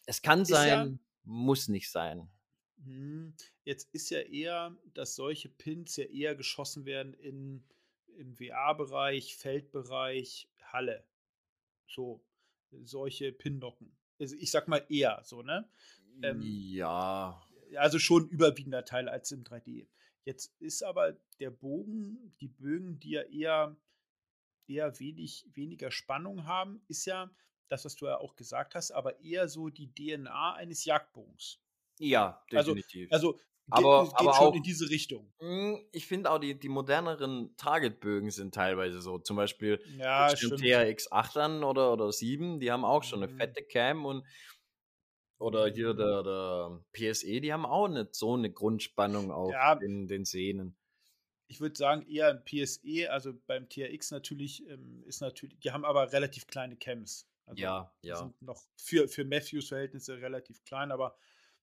Es kann ist sein, ja, muss nicht sein. Mhm. Jetzt ist ja eher, dass solche Pins ja eher geschossen werden in, im WA-Bereich, Feldbereich, Halle. So solche Pinnocken. Also ich sag mal eher so, ne? Ähm, ja. Also schon überwiegender Teil als im 3D. Jetzt ist aber der Bogen, die Bögen, die ja eher, eher wenig, weniger Spannung haben, ist ja das, was du ja auch gesagt hast, aber eher so die DNA eines Jagdbogens. Ja, also, definitiv. Also, also aber, geht, aber schon auch, in diese Richtung. Hm, ich finde auch, die, die moderneren Targetbögen sind teilweise so. Zum Beispiel ja, TRX 8 an oder, oder 7, die haben auch schon eine mhm. fette Cam und oder hier der, der PSE, die haben auch nicht so eine Grundspannung auf ja, den, den Sehnen. Ich würde sagen, eher ein PSE, also beim TRX natürlich, ähm, ist natürlich, die haben aber relativ kleine Cams. Also ja, ja. Sind noch für, für Matthews Verhältnisse relativ klein, aber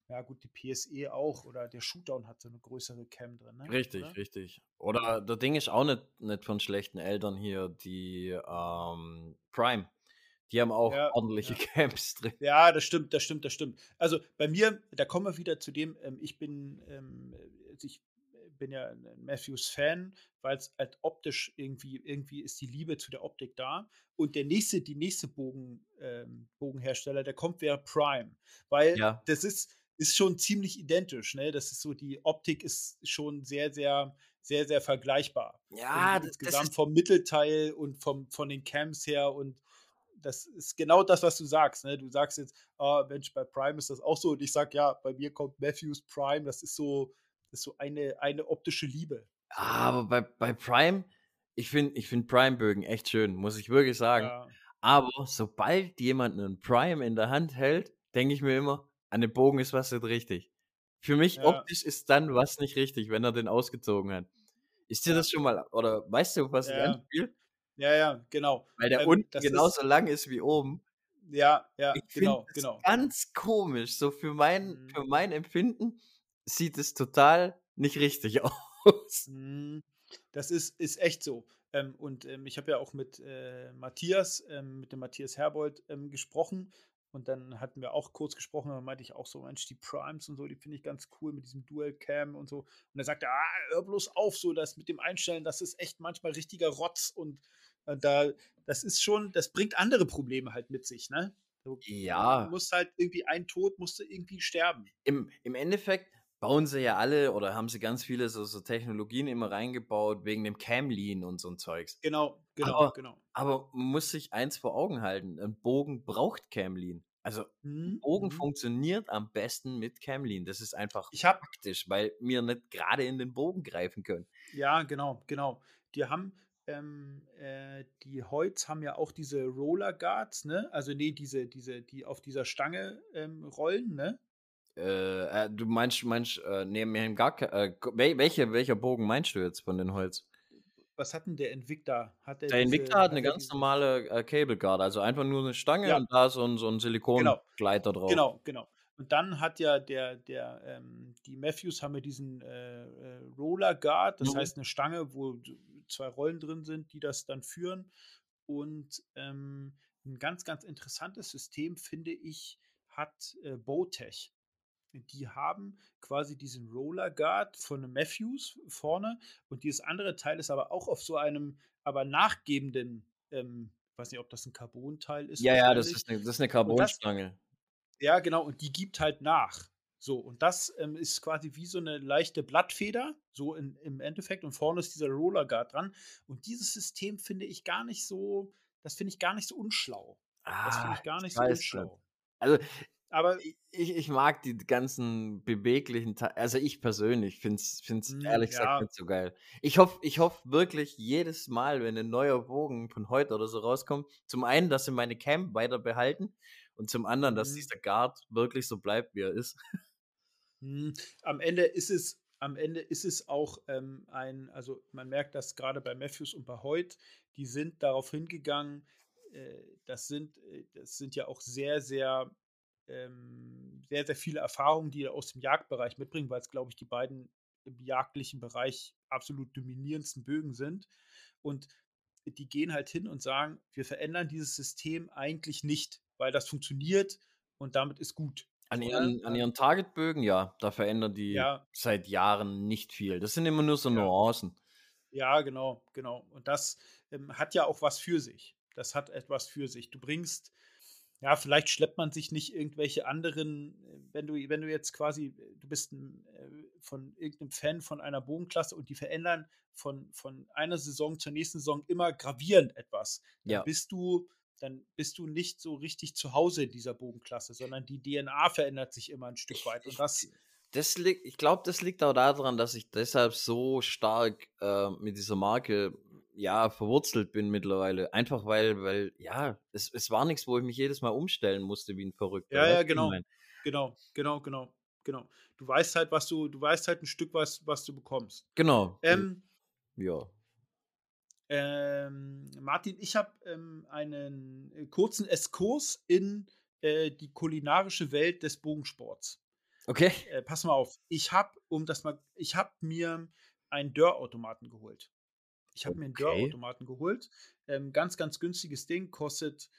ja, gut, die PSE auch oder der Shootdown hat so eine größere Cam drin. Ne? Richtig, oder? richtig. Oder das Ding ist auch nicht, nicht von schlechten Eltern hier, die ähm, Prime. Die haben auch ja, ordentliche ja. *laughs* Camps drin. Ja, das stimmt, das stimmt, das stimmt. Also bei mir, da kommen wir wieder zu dem, ähm, ich bin, ähm, also ich bin ja ein Matthews-Fan, weil es halt optisch irgendwie, irgendwie ist die Liebe zu der Optik da. Und der nächste, die nächste Bogen, ähm, Bogenhersteller, der kommt wäre Prime. Weil ja. das ist, ist schon ziemlich identisch, ne? Das ist so, die Optik ist schon sehr, sehr, sehr, sehr vergleichbar. Ja, das, insgesamt vom Mittelteil und vom, von den Cams her und das ist genau das, was du sagst. Ne? Du sagst jetzt, oh, Mensch, bei Prime ist das auch so. Und ich sag, ja, bei mir kommt Matthews Prime, das ist so, das ist so eine, eine optische Liebe. Aber bei, bei Prime, ich finde ich find Prime-Bögen echt schön, muss ich wirklich sagen. Ja. Aber sobald jemand einen Prime in der Hand hält, denke ich mir immer, an dem Bogen ist was nicht richtig. Für mich ja. optisch ist dann was nicht richtig, wenn er den ausgezogen hat. Ist dir das schon mal, oder weißt du, was ja. ich anspiele? Ja, ja, genau. Weil der ähm, unten genauso ist, lang ist wie oben. Ja, ja, ich genau, genau. Ganz komisch. So für mein, mhm. für mein Empfinden sieht es total nicht richtig *laughs* aus. Mhm. Das ist, ist echt so. Ähm, und ähm, ich habe ja auch mit äh, Matthias, ähm, mit dem Matthias Herbold ähm, gesprochen. Und dann hatten wir auch kurz gesprochen, da meinte ich auch so, Mensch, die Primes und so, die finde ich ganz cool mit diesem Dual Cam und so. Und er sagte, ah, hör bloß auf, so das mit dem Einstellen, das ist echt manchmal richtiger Rotz und äh, da, das ist schon, das bringt andere Probleme halt mit sich, ne? Du, ja. Du musst halt irgendwie, ein Tod musste irgendwie sterben. Im, Im Endeffekt bauen sie ja alle oder haben sie ganz viele so, so Technologien immer reingebaut wegen dem Camlean und so ein Zeugs. Genau, genau, aber, genau. Aber man muss sich eins vor Augen halten: Ein Bogen braucht Camlean. Also, mhm. Bogen mhm. funktioniert am besten mit Camlean. Das ist einfach ich hab, praktisch, weil wir nicht gerade in den Bogen greifen können. Ja, genau, genau. Die haben, ähm, äh, die Holz haben ja auch diese Roller Guards, ne? Also, nee, diese, diese, die auf dieser Stange ähm, rollen, ne? Äh, äh, du meinst, meinst, äh, nee, wir haben gar äh, welche, welcher Bogen meinst du jetzt von den Holz? Was hat denn der Invicta? Hat der, der Invicta hat eine ganz normale äh, Cable Guard, also einfach nur eine Stange ja. und da so ein, so ein. Silikongleiter genau. drauf. Genau, genau. Und dann hat ja der, der, ähm, die Matthews haben ja diesen äh, äh, Roller Guard, das mhm. heißt eine Stange, wo zwei Rollen drin sind, die das dann führen. Und ähm, ein ganz, ganz interessantes System, finde ich, hat äh, Bowtech die haben quasi diesen Roller Guard von Matthews vorne und dieses andere Teil ist aber auch auf so einem, aber nachgebenden, ähm, ich weiß nicht, ob das ein Carbon-Teil ist. Ja, ja, das ist eine, das ist eine Carbonstange. Ja, genau, und die gibt halt nach. So, und das ähm, ist quasi wie so eine leichte Blattfeder, so in, im Endeffekt, und vorne ist dieser Roller Guard dran. Und dieses System finde ich gar nicht so, das finde ich gar nicht so unschlau. Ah, das finde ich gar nicht so unschlau. Also aber ich, ich mag die ganzen beweglichen Teile. Also ich persönlich finde es hm, ehrlich ja. gesagt nicht so geil. Ich hoffe ich hoff wirklich jedes Mal, wenn ein neuer Bogen von heute oder so rauskommt, zum einen, dass sie meine Cam weiter behalten und zum anderen, dass mhm. dieser Guard wirklich so bleibt, wie er ist. Mhm. Am Ende ist es am Ende ist es auch ähm, ein, also man merkt das gerade bei Matthews und bei Hoyt, die sind darauf hingegangen, äh, das sind, äh, das sind ja auch sehr, sehr ähm, sehr, sehr viele Erfahrungen, die er aus dem Jagdbereich mitbringen, weil es, glaube ich, die beiden im jagdlichen Bereich absolut dominierendsten Bögen sind. Und die gehen halt hin und sagen, wir verändern dieses System eigentlich nicht, weil das funktioniert und damit ist gut. An ihren, an ihren Targetbögen, ja, da verändern die ja. seit Jahren nicht viel. Das sind immer nur so Nuancen. Ja, genau, genau. Und das ähm, hat ja auch was für sich. Das hat etwas für sich. Du bringst ja, vielleicht schleppt man sich nicht irgendwelche anderen, wenn du, wenn du jetzt quasi, du bist ein, äh, von irgendeinem Fan von einer Bogenklasse und die verändern von, von einer Saison zur nächsten Saison immer gravierend etwas, dann ja. bist du, dann bist du nicht so richtig zu Hause in dieser Bogenklasse, sondern die DNA verändert sich immer ein Stück weit. Und das, das liegt, ich glaube, das liegt auch daran, dass ich deshalb so stark äh, mit dieser Marke ja, verwurzelt bin mittlerweile. Einfach weil, weil, ja, es, es war nichts, wo ich mich jedes Mal umstellen musste wie ein Verrückter. Ja, ja, genau. Genau, genau, genau, genau. Du weißt halt, was du, du weißt halt ein Stück, was, was du bekommst. Genau. Ähm, ja. Ähm, Martin, ich habe ähm, einen äh, kurzen Eskurs in äh, die kulinarische Welt des Bogensports. Okay. Äh, pass mal auf. Ich habe, um das mal, ich habe mir einen Dörrautomaten geholt. Ich habe okay. mir einen Dörrautomaten geholt. Ähm, ganz, ganz günstiges Ding, kostet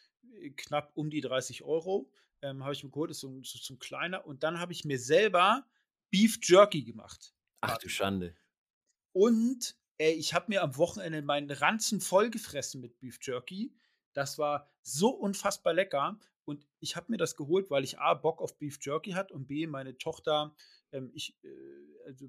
äh, knapp um die 30 Euro. Ähm, habe ich mir geholt, ist so, so, so ein kleiner. Und dann habe ich mir selber Beef Jerky gemacht. Ach du Schande. Und ey, ich habe mir am Wochenende meinen Ranzen voll gefressen mit Beef Jerky. Das war so unfassbar lecker. Und ich habe mir das geholt, weil ich A, Bock auf Beef Jerky hat und B, meine Tochter, ähm, ich, äh, also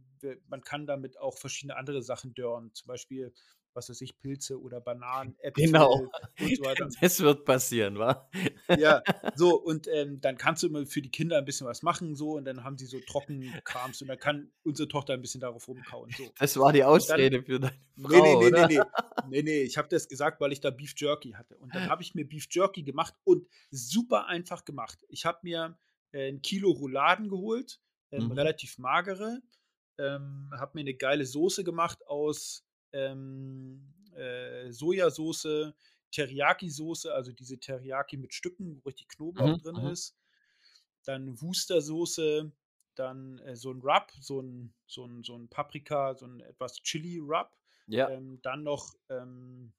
man kann damit auch verschiedene andere Sachen dörren. Zum Beispiel was weiß ich, Pilze oder Bananen, *laughs* Äpfel genau. und so weiter. *laughs* Das wird passieren, wa? Ja, *laughs* so, und ähm, dann kannst du immer für die Kinder ein bisschen was machen, so, und dann haben sie so Trockenkrams und dann kann unsere Tochter ein bisschen darauf rumkauen. So. Das war die Ausrede dann, für deine Frau, nee, nee, nee, nee, nee, nee, nee, ich habe das gesagt, weil ich da Beef Jerky hatte. Und dann habe ich mir Beef Jerky gemacht und super einfach gemacht. Ich habe mir äh, ein Kilo Rouladen geholt, ähm, mhm. relativ magere, ähm, habe mir eine geile Soße gemacht aus ähm, äh, Sojasauce, Teriyaki-Soße, also diese Teriyaki mit Stücken, wo richtig Knoblauch mhm, drin mhm. ist. Dann Wustersoße, dann äh, so ein Rub, so ein, so, ein, so ein Paprika, so ein etwas Chili-Rub. Ja. Ähm, dann noch, ähm,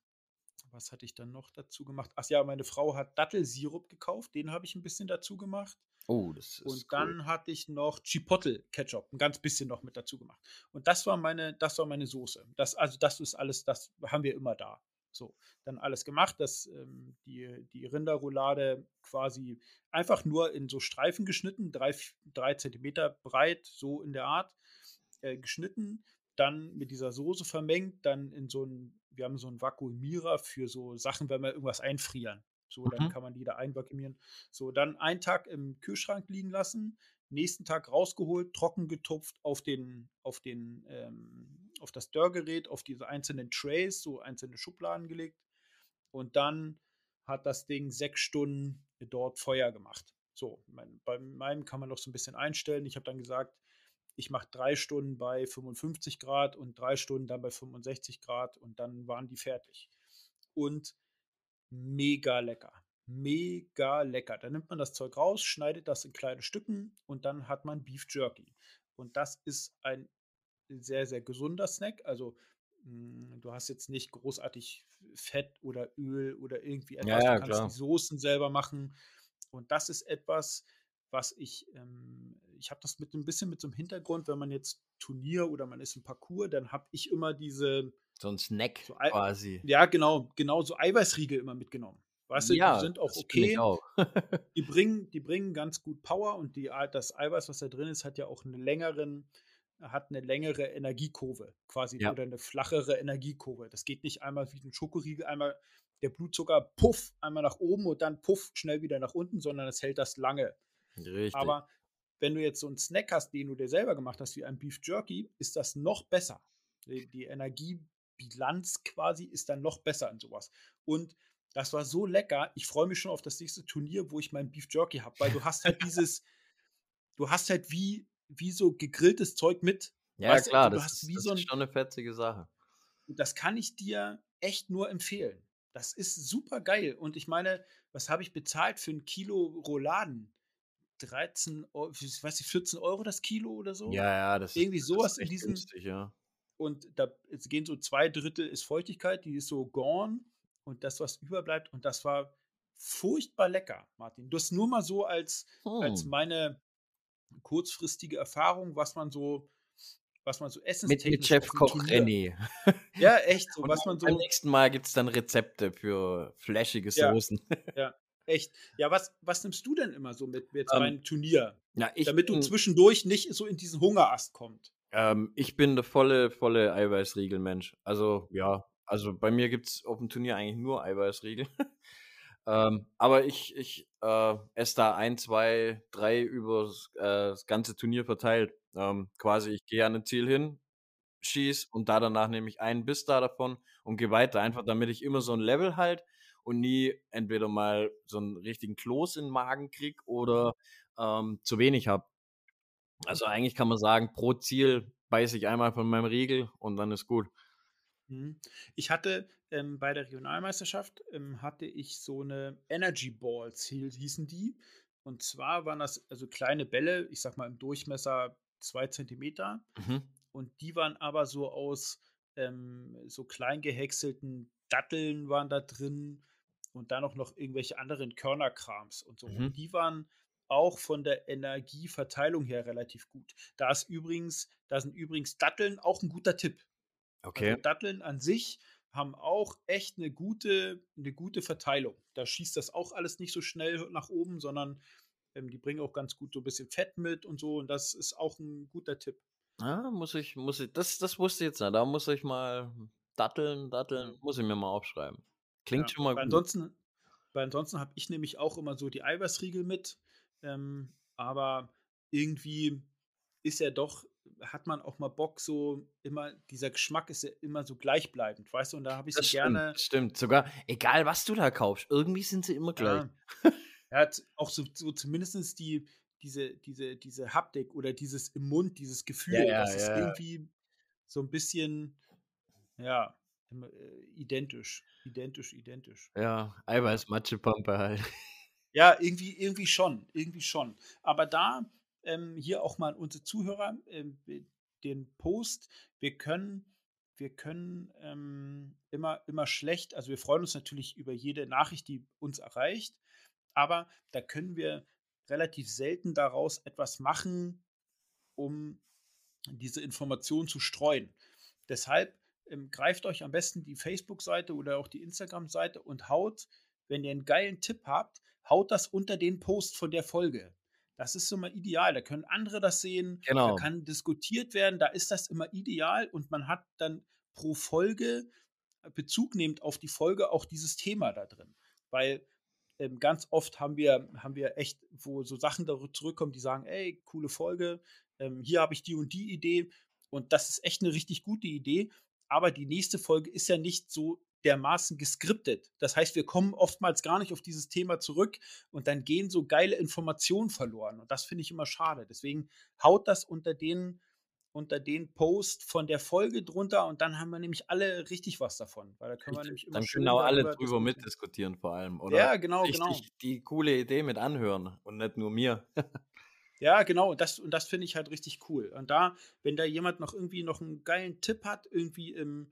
was hatte ich dann noch dazu gemacht? Ach ja, meine Frau hat Dattelsirup gekauft, den habe ich ein bisschen dazu gemacht. Oh, das ist Und dann cool. hatte ich noch Chipotle Ketchup, ein ganz bisschen noch mit dazu gemacht. Und das war meine, das war meine Soße. Das, also das ist alles, das haben wir immer da. So, dann alles gemacht, dass ähm, die, die Rinderroulade quasi einfach nur in so Streifen geschnitten, drei, drei Zentimeter breit, so in der Art, äh, geschnitten, dann mit dieser Soße vermengt, dann in so ein, wir haben so einen Vakuumierer für so Sachen, wenn wir irgendwas einfrieren. So, dann mhm. kann man die da einvakuumieren. So, dann einen Tag im Kühlschrank liegen lassen, nächsten Tag rausgeholt, trocken getupft auf den, auf den, ähm, auf das Dörrgerät, auf diese einzelnen Trays, so einzelne Schubladen gelegt. Und dann hat das Ding sechs Stunden dort Feuer gemacht. So, mein, bei meinem kann man noch so ein bisschen einstellen. Ich habe dann gesagt, ich mache drei Stunden bei 55 Grad und drei Stunden dann bei 65 Grad und dann waren die fertig. Und mega lecker. Mega lecker. Da nimmt man das Zeug raus, schneidet das in kleine Stücken und dann hat man Beef Jerky. Und das ist ein sehr, sehr gesunder Snack. Also mh, hm, du hast jetzt nicht großartig Fett oder Öl oder irgendwie etwas. Ja, ja, du kannst klar. die Soßen selber machen. Und das ist etwas, was ich, ähm, ich habe das mit ein bisschen mit so einem Hintergrund, wenn man jetzt Turnier oder man ist im Parcours, dann habe ich immer diese so ein Snack so quasi. Ja, genau, genau, so Eiweißriegel immer mitgenommen. Weißt du, ja, die sind auch okay. Auch. *laughs* die, bringen, die bringen ganz gut Power und die, das Eiweiß, was da drin ist, hat ja auch eine längeren, hat eine längere Energiekurve, quasi, ja. oder eine flachere Energiekurve. Das geht nicht einmal wie ein Schokoriegel, einmal der Blutzucker puff, einmal nach oben und dann puff, schnell wieder nach unten, sondern es hält das lange. Richtig. Aber wenn du jetzt so einen Snack hast, den du dir selber gemacht hast, wie ein Beef Jerky, ist das noch besser. Die, die Energie Bilanz quasi ist dann noch besser in sowas. Und das war so lecker. Ich freue mich schon auf das nächste Turnier, wo ich mein Beef Jerky habe, weil du hast halt *laughs* dieses, du hast halt wie, wie so gegrilltes Zeug mit. Ja, weißt, klar, du, das, ist, das so ein, ist schon eine fetzige Sache. Das kann ich dir echt nur empfehlen. Das ist super geil. Und ich meine, was habe ich bezahlt für ein Kilo Rouladen? 13, ich weiß nicht, 14 Euro das Kilo oder so? Ja, ja, das Irgendwie ist, sowas das in diesem. Günstig, ja und da gehen so zwei Drittel ist Feuchtigkeit, die ist so gone und das, was überbleibt, und das war furchtbar lecker, Martin. Du hast nur mal so als, hm. als meine kurzfristige Erfahrung, was man so, was man so essen Mit, mit Chef Koch Renny. Ja, echt, so, was man so. Beim nächsten Mal gibt es dann Rezepte für flashige Soßen. Ja, ja, echt. Ja, was, was nimmst du denn immer so mit jetzt ähm, beim Turnier? Ja, damit du zwischendurch nicht so in diesen Hungerast kommst. Ähm, ich bin der volle, volle Eiweißriegel-Mensch. Also, ja, also bei mir gibt es auf dem Turnier eigentlich nur Eiweißriegel. *laughs* ähm, aber ich, ich äh, esse da ein, zwei, drei über äh, das ganze Turnier verteilt. Ähm, quasi, ich gehe an ein Ziel hin, schieß und da danach nehme ich einen Biss da davon und gehe weiter. Einfach damit ich immer so ein Level halt und nie entweder mal so einen richtigen Kloß in den Magen krieg oder ähm, zu wenig habe. Also eigentlich kann man sagen, pro Ziel beiße ich einmal von meinem Riegel und dann ist gut. Mhm. Ich hatte ähm, bei der Regionalmeisterschaft ähm, hatte ich so eine Energy Balls, hießen die. Und zwar waren das also kleine Bälle, ich sag mal im Durchmesser zwei Zentimeter. Mhm. Und die waren aber so aus ähm, so klein gehäckselten Datteln waren da drin und dann auch noch irgendwelche anderen Körnerkrams und so. Mhm. Und die waren auch von der Energieverteilung her relativ gut. Da ist übrigens, da sind übrigens Datteln auch ein guter Tipp. Okay. Also Datteln an sich haben auch echt eine gute, eine gute Verteilung. Da schießt das auch alles nicht so schnell nach oben, sondern ähm, die bringen auch ganz gut so ein bisschen Fett mit und so. Und das ist auch ein guter Tipp. Ah, muss ich, muss ich, das, das wusste ich jetzt nicht. Da muss ich mal datteln, datteln, muss ich mir mal aufschreiben. Klingt ja, schon mal gut. Ansonsten, weil ansonsten habe ich nämlich auch immer so die Eiweißriegel mit. Ähm, aber irgendwie ist ja doch, hat man auch mal Bock, so immer, dieser Geschmack ist ja immer so gleichbleibend, weißt du? Und da habe ich so gerne. Stimmt, sogar, egal was du da kaufst, irgendwie sind sie immer gleich. Ja, ja auch so, so zumindest die, diese, diese, diese Haptik oder dieses im Mund, dieses Gefühl, ja, ja, das ist irgendwie so ein bisschen, ja, äh, identisch, identisch, identisch. Ja, Eiweiß, Matschepampe halt. Ja, irgendwie, irgendwie schon, irgendwie schon. Aber da ähm, hier auch mal unsere Zuhörer ähm, den Post. Wir können, wir können ähm, immer, immer schlecht, also wir freuen uns natürlich über jede Nachricht, die uns erreicht, aber da können wir relativ selten daraus etwas machen, um diese Information zu streuen. Deshalb ähm, greift euch am besten die Facebook-Seite oder auch die Instagram-Seite und haut, wenn ihr einen geilen Tipp habt, haut das unter den Post von der Folge. Das ist immer ideal. Da können andere das sehen. Genau. Da kann diskutiert werden. Da ist das immer ideal und man hat dann pro Folge äh, Bezug nehmend auf die Folge auch dieses Thema da drin. Weil ähm, ganz oft haben wir, haben wir echt, wo so Sachen darüber zurückkommen, die sagen, ey, coole Folge, ähm, hier habe ich die und die Idee. Und das ist echt eine richtig gute Idee. Aber die nächste Folge ist ja nicht so dermaßen geskriptet. Das heißt, wir kommen oftmals gar nicht auf dieses Thema zurück und dann gehen so geile Informationen verloren. Und das finde ich immer schade. Deswegen haut das unter den, unter den Post von der Folge drunter und dann haben wir nämlich alle richtig was davon. Weil da können wir nämlich immer dann können auch alle drüber mitdiskutieren vor allem. Oder ja, genau, genau. Die coole Idee mit anhören und nicht nur mir. *laughs* Ja, genau, und das, und das finde ich halt richtig cool. Und da, wenn da jemand noch irgendwie noch einen geilen Tipp hat, irgendwie im,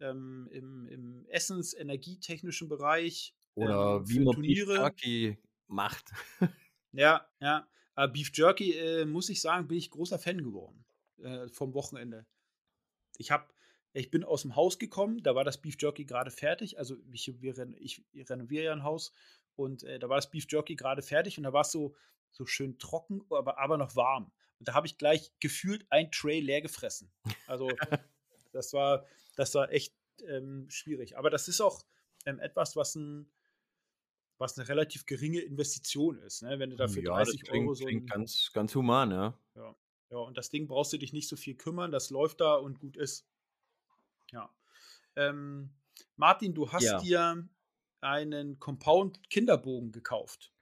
ähm, im, im Essens-energietechnischen Bereich. Oder ähm, wie man Turniere. Beef Jerky macht. *laughs* ja, ja. Aber Beef Jerky, äh, muss ich sagen, bin ich großer Fan geworden äh, vom Wochenende. Ich habe ich bin aus dem Haus gekommen, da war das Beef Jerky gerade fertig. Also ich, wir, ich renoviere ja ein Haus und äh, da war das Beef Jerky gerade fertig und da war es so, so schön trocken, aber, aber noch warm. Und da habe ich gleich gefühlt ein Tray leer gefressen. Also *laughs* das war, das war echt ähm, schwierig. Aber das ist auch ähm, etwas, was ein was eine relativ geringe Investition ist, ne? wenn du dafür ja, 30 klingt, Euro so. Ein, ganz, ganz human, ja. ja. Ja, und das Ding brauchst du dich nicht so viel kümmern, das läuft da und gut ist. Ja. Ähm, Martin, du hast ja. dir einen Compound-Kinderbogen gekauft.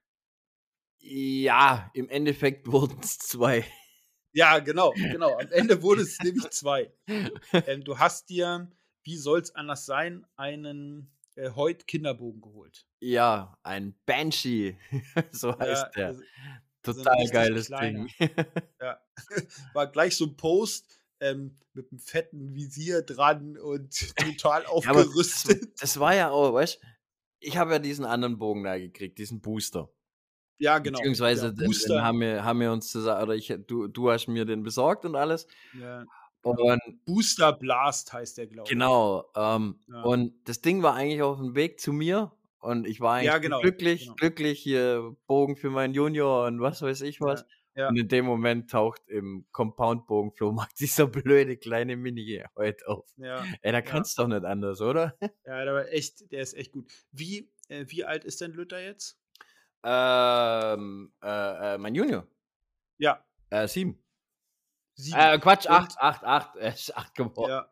Ja, im Endeffekt *laughs* wurden es zwei. Ja, genau, genau. Am Ende wurde es nämlich zwei. Ähm, du hast dir, wie soll es anders sein, einen äh, Heut Kinderbogen geholt. Ja, ein Banshee, *laughs* so heißt ja, der. Also, Total geiles kleiner. Ding. *laughs* ja. War gleich so ein Post ähm, mit einem fetten Visier dran und total aufgerüstet. Ja, das, das, war ja auch, weißt du, ich habe ja diesen anderen Bogen da gekriegt, diesen Booster. Ja, genau. Beziehungsweise ja, den, den haben, wir, haben wir uns zusammen, oder ich, du, du hast mir den besorgt und alles. Ja. Und Booster Blast heißt der, glaube ich. Genau. Ähm, ja. Und das Ding war eigentlich auf dem Weg zu mir. Und ich war eigentlich ja, genau, glücklich, genau. glücklich, hier Bogen für meinen Junior und was weiß ich was. Ja, und in dem Moment taucht im Compound-Bogen-Flohmarkt *laughs* dieser blöde kleine Mini heute auf. Ja, Ey, da kannst du doch nicht anders, oder? Ja, der war echt, der ist echt gut. Wie, äh, wie alt ist denn Luther jetzt? Ähm, äh, äh, mein Junior. Ja. Äh, sieben. sieben. Äh, Quatsch, acht, acht, acht. *laughs* Er ist acht geworden. Ja.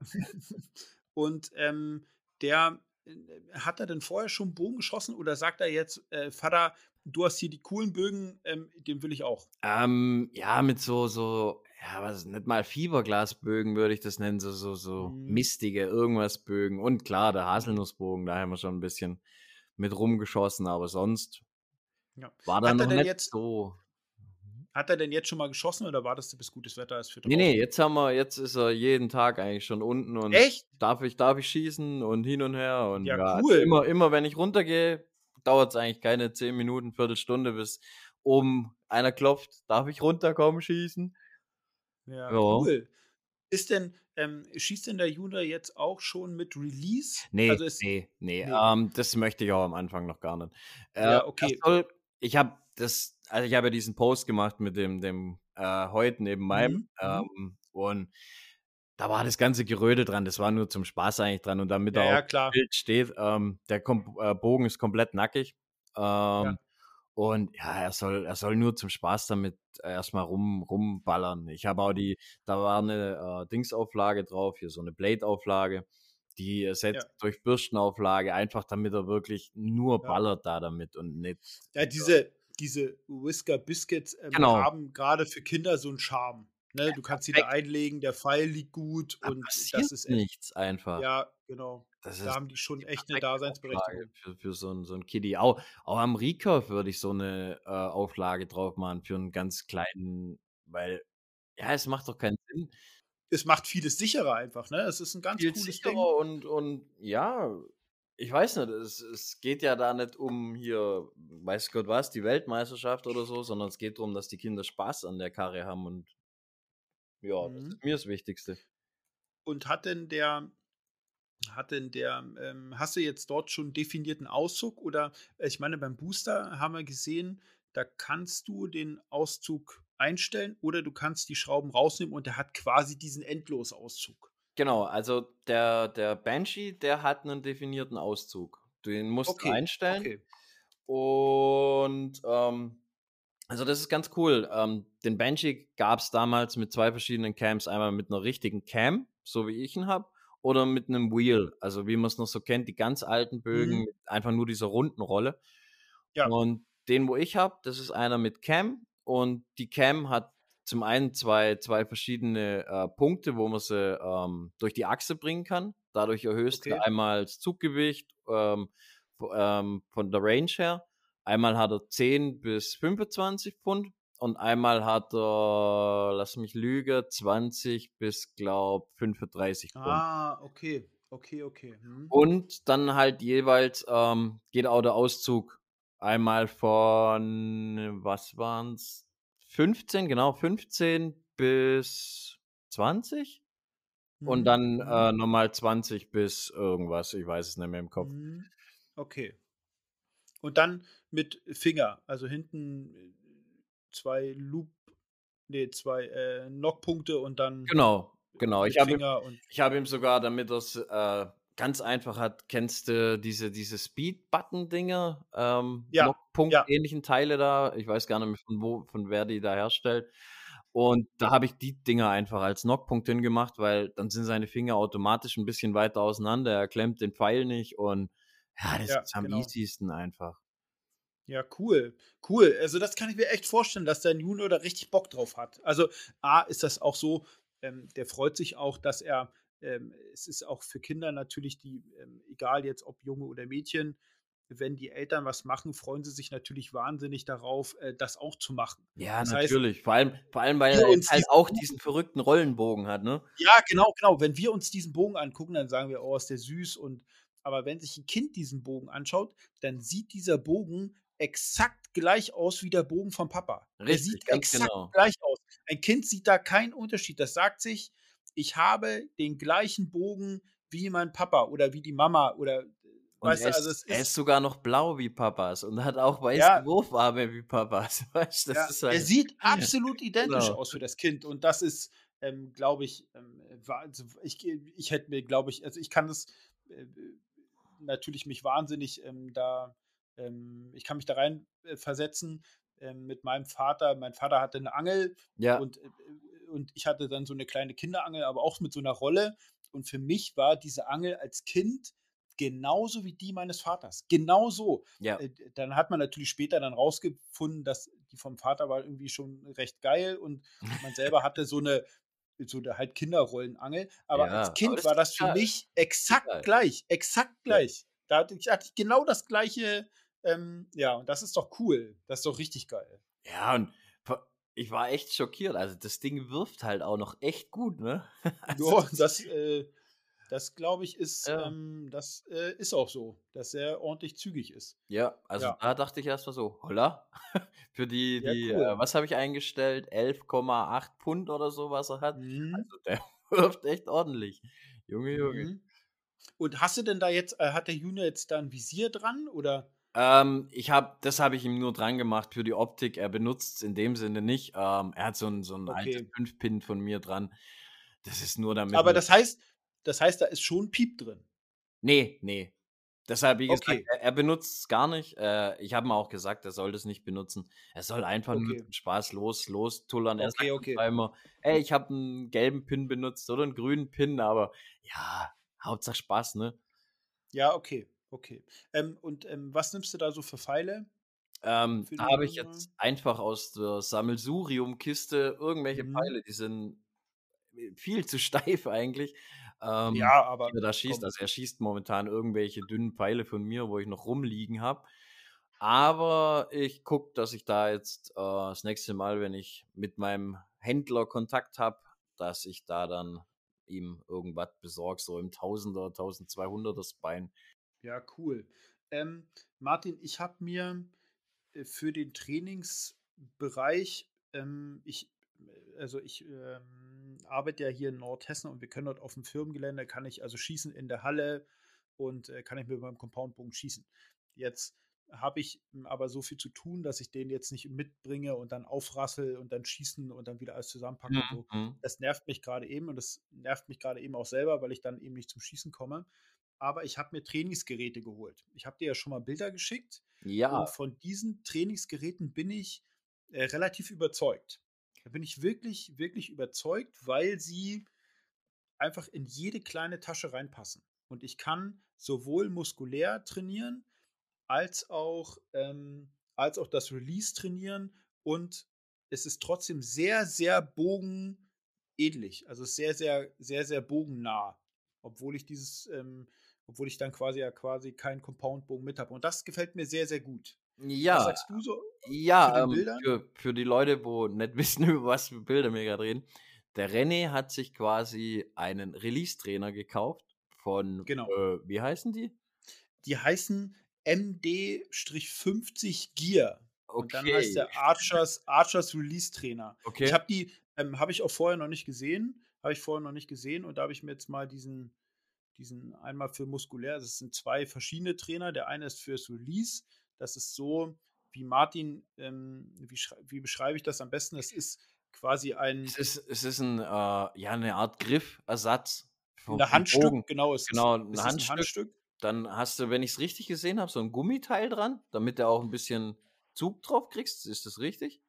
*laughs* und ähm, der äh, hat er denn vorher schon Bogen geschossen oder sagt er jetzt, äh, Vater, du hast hier die coolen Bögen, ähm, den will ich auch? Ähm, ja, mit so, so, ja, was nicht mal Fieberglasbögen würde ich das nennen, so, so, so mhm. mistige irgendwas Bögen. Und klar, der Haselnussbogen, da haben wir schon ein bisschen mit rumgeschossen, aber sonst ja. War dann noch nicht jetzt, so. Hat er denn jetzt schon mal geschossen oder war das bis gutes Wetter ist für draußen? Nee, nee, jetzt haben wir, jetzt ist er jeden Tag eigentlich schon unten und Echt? darf ich, darf ich schießen und hin und her und ja, ja cool. immer, immer wenn ich runtergehe, dauert es eigentlich keine 10 Minuten, Viertelstunde, bis oben einer klopft, darf ich runterkommen, schießen? Ja, ja. cool. Ist denn, ähm, schießt denn der Junior jetzt auch schon mit Release? Nee, also ist, nee, nee, nee. Ähm, das möchte ich auch am Anfang noch gar nicht. Äh, ja, okay. Soll, ich habe das, also ich habe ja diesen Post gemacht mit dem, dem äh, heute neben meinem mhm. mhm. ähm, und da war das ganze Geröde dran. Das war nur zum Spaß eigentlich dran und damit ja, er auf ja, Bild steht, ähm, der Kom äh, Bogen ist komplett nackig. Ähm, ja. Und ja, er soll, er soll nur zum Spaß damit erstmal rum, rumballern. Ich habe auch die, da war eine äh, Dingsauflage drauf, hier so eine Blade-Auflage, die ersetzt ja. durch Bürstenauflage, einfach damit er wirklich nur ja. ballert da damit und nicht. Ja, diese, diese Whisker Biscuits ähm, genau. haben gerade für Kinder so einen Charme. Ne? Ja, du kannst sie da einlegen, der Pfeil liegt gut da und das ist echt, nichts einfach. Ja, genau. Das da haben die schon echt eine Daseinsberechtigung. Für, für so ein, so ein Kiddie. Auch, auch am Recurve würde ich so eine äh, Auflage drauf machen für einen ganz kleinen, weil, ja, es macht doch keinen Sinn. Es macht vieles sicherer einfach, ne? Es ist ein ganz Viel cooles Ding. Und, und ja, ich weiß nicht, es, es geht ja da nicht um hier, weiß Gott was, die Weltmeisterschaft oder so, sondern es geht darum, dass die Kinder Spaß an der Karre haben und ja, mhm. das ist mir das Wichtigste. Und hat denn der, hat denn der, ähm, hast du jetzt dort schon definierten Auszug oder äh, ich meine, beim Booster haben wir gesehen, da kannst du den Auszug einstellen oder du kannst die Schrauben rausnehmen und der hat quasi diesen Endlosauszug. Genau, also der, der Banshee, der hat einen definierten Auszug. Den musst okay, du einstellen. Okay. Und ähm, also das ist ganz cool. Ähm, den Banshee gab es damals mit zwei verschiedenen Cams. Einmal mit einer richtigen Cam, so wie ich ihn habe, oder mit einem Wheel, also wie man es noch so kennt, die ganz alten Bögen, mhm. einfach nur diese runden Rolle. Ja. Und den, wo ich habe, das ist einer mit Cam und die Cam hat zum einen zwei, zwei verschiedene äh, Punkte, wo man sie ähm, durch die Achse bringen kann. Dadurch erhöhst okay. du einmal das Zuggewicht ähm, ähm, von der Range her. Einmal hat er 10 bis 25 Pfund und einmal hat er, lass mich lügen, 20 bis, glaub, 35 Pfund. Ah, okay, okay, okay. Hm. Und dann halt jeweils ähm, geht auch der Auszug einmal von, was waren es? 15, genau, 15 bis 20. Hm. Und dann äh, nochmal 20 bis irgendwas, ich weiß es nicht mehr im Kopf. Hm. Okay. Und dann mit Finger, also hinten zwei Loop, nee, zwei äh, Knockpunkte und dann. Genau, genau. Ich habe ihm, hab ihm sogar, damit das äh, ganz einfach hat, kennst du diese, diese Speed-Button-Dinger? Ähm, ja. Knockpunkt-ähnlichen ja. Teile da. Ich weiß gar nicht mehr, von wo, von wer die da herstellt. Und da habe ich die Dinger einfach als Knockpunkt hingemacht, weil dann sind seine Finger automatisch ein bisschen weiter auseinander. Er klemmt den Pfeil nicht und ja, das ja, ist am genau. easiesten einfach. Ja, cool. Cool. Also, das kann ich mir echt vorstellen, dass der Junior da richtig Bock drauf hat. Also, A, ist das auch so, ähm, der freut sich auch, dass er, ähm, es ist auch für Kinder natürlich, die, ähm, egal jetzt ob Junge oder Mädchen, wenn die Eltern was machen, freuen sie sich natürlich wahnsinnig darauf, äh, das auch zu machen. Ja, das natürlich. Heißt, vor, allem, vor allem, weil er halt auch diesen verrückten Rollenbogen hat, ne? Ja, genau, genau. Wenn wir uns diesen Bogen angucken, dann sagen wir, oh, ist der süß. Und aber wenn sich ein Kind diesen Bogen anschaut, dann sieht dieser Bogen exakt gleich aus wie der Bogen vom Papa. Richtig, der sieht exakt genau. gleich aus. Ein Kind sieht da keinen Unterschied. Das sagt sich, ich habe den gleichen Bogen wie mein Papa oder wie die Mama oder und weißt er, ist, du, also es er ist sogar noch blau wie Papas und hat auch weiße ja, Wurfarme wie Papas. *laughs* Weißt, ja, halt, er sieht *laughs* absolut identisch genau. aus für das Kind und das ist, ähm, glaube ich, ähm, also ich, ich hätte mir, glaube ich, also ich kann das äh, natürlich mich wahnsinnig ähm, da ähm, ich kann mich da rein äh, versetzen äh, mit meinem Vater. Mein Vater hatte eine Angel ja. und, äh, und ich hatte dann so eine kleine Kinderangel, aber auch mit so einer Rolle. Und für mich war diese Angel als Kind genauso wie die meines Vaters. Genauso. Ja. Äh, dann hat man natürlich später dann rausgefunden, dass die vom Vater war irgendwie schon recht geil und *laughs* man selber hatte so eine so eine halt Kinderrollenangel. Aber ja, als Kind aber das war das für mich exakt gleich. Exakt gleich. Da hatte ich, hatte ich genau das gleiche ähm, ja, und das ist doch cool. Das ist doch richtig geil. Ja, und ich war echt schockiert. Also das Ding wirft halt auch noch echt gut, ne? *laughs* Also, ja, das, äh, das glaube ich, ist, ja. ähm, das äh, ist auch so, dass er ordentlich zügig ist. Ja, also ja. da dachte ich erst mal so, holla, *laughs* für die, die ja, cool. äh, was habe ich eingestellt? 11,8 Pfund oder so, was er hat. Mhm. Also der *laughs* wirft echt ordentlich. Junge, Junge. Mhm. Und hast du denn da jetzt, äh, hat der Junior jetzt da ein Visier dran oder? Ähm, ich habe, das habe ich ihm nur dran gemacht für die Optik. Er benutzt es in dem Sinne nicht. Ähm, er hat so ein, so ein okay. altes 5-Pin von mir dran. Das ist nur damit. Aber das heißt, das heißt, da ist schon Piep drin. Nee, nee. Deshalb, wie gesagt, okay. er, er benutzt es gar nicht. Äh, ich habe ihm auch gesagt, er soll das nicht benutzen. Er soll einfach okay. nur Spaß los, los tullern. Er okay, sagt okay. immer, ey, ich habe einen gelben Pin benutzt oder einen grünen Pin, aber ja, Hauptsache Spaß, ne? Ja, okay, okay. Ähm, und ähm, was nimmst du da so für Pfeile? Ähm, da habe ich jetzt einfach aus der Sammelsurium-Kiste irgendwelche mhm. Pfeile, die sind äh, viel zu *laughs* steif eigentlich. Ähm, ja, aber. Da schießt. Also er schießt momentan irgendwelche dünnen Pfeile von mir, wo ich noch rumliegen habe. Aber ich gucke, dass ich da jetzt äh, das nächste Mal, wenn ich mit meinem Händler Kontakt habe, dass ich da dann ihm irgendwas besorge, so im 1000er, 1200er Bein. Ja, cool. Ähm, Martin, ich habe mir äh, für den Trainingsbereich, ähm, ich, also ich ähm, arbeite ja hier in Nordhessen und wir können dort auf dem Firmengelände, kann ich also schießen in der Halle und äh, kann ich mit meinem Compoundbogen schießen. Jetzt habe ich aber so viel zu tun, dass ich den jetzt nicht mitbringe und dann aufrassel und dann schießen und dann wieder alles zusammenpacken. Mhm. So. Das nervt mich gerade eben und das nervt mich gerade eben auch selber, weil ich dann eben nicht zum Schießen komme. Aber ich habe mir Trainingsgeräte geholt. Ich habe dir ja schon mal Bilder geschickt. Ja. Und von diesen Trainingsgeräten bin ich äh, relativ überzeugt. Da bin ich wirklich, wirklich überzeugt, weil sie einfach in jede kleine Tasche reinpassen. Und ich kann sowohl muskulär trainieren, als auch, ähm, als auch das Release trainieren. Und es ist trotzdem sehr, sehr bogenähnlich. Also sehr, sehr, sehr, sehr bogennah. Obwohl ich dieses, ähm, obwohl ich dann quasi ja quasi keinen Compound-Bogen mit habe. Und das gefällt mir sehr, sehr gut. Ja. Was sagst du so? Ja, für, ähm, für, für, die Leute, wo nicht *laughs* wissen, über was für Bilder wir gerade reden. Der René hat sich quasi einen Release-Trainer gekauft von, genau. Äh, wie heißen die? Die heißen MD-50 Gear. Okay. Und dann heißt der Archers, Archers Release Trainer. Okay. Ich habe die, ähm, habe ich auch vorher noch nicht gesehen. Habe ich vorher noch nicht gesehen und da habe ich mir jetzt mal diesen, diesen einmal für muskulär, das sind zwei verschiedene Trainer. Der eine ist fürs Release. Das ist so, wie Martin, ähm, wie, wie beschreibe ich das am besten? Das ist quasi ein. Es ist, es ist ein, äh, ja, eine Art Griffersatz. Ein Handstück, genau. Es genau, ein, ist, Handstück. ein Handstück. Dann hast du, wenn ich es richtig gesehen habe, so ein Gummiteil dran, damit du auch ein bisschen Zug drauf kriegst. Ist das richtig?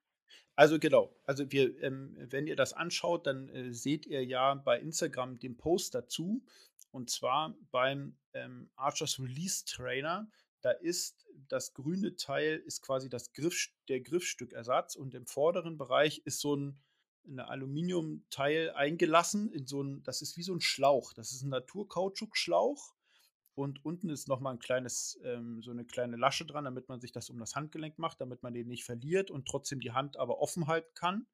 Also genau. Also wir, ähm, wenn ihr das anschaut, dann äh, seht ihr ja bei Instagram den Post dazu. Und zwar beim ähm, Archers Release Trainer. Da ist das grüne Teil ist quasi das Griff, der Griffstückersatz und im vorderen Bereich ist so ein ein Aluminiumteil eingelassen in so ein, das ist wie so ein Schlauch. Das ist ein Naturkautschuk-Schlauch und unten ist nochmal ein kleines, ähm, so eine kleine Lasche dran, damit man sich das um das Handgelenk macht, damit man den nicht verliert und trotzdem die Hand aber offen halten kann.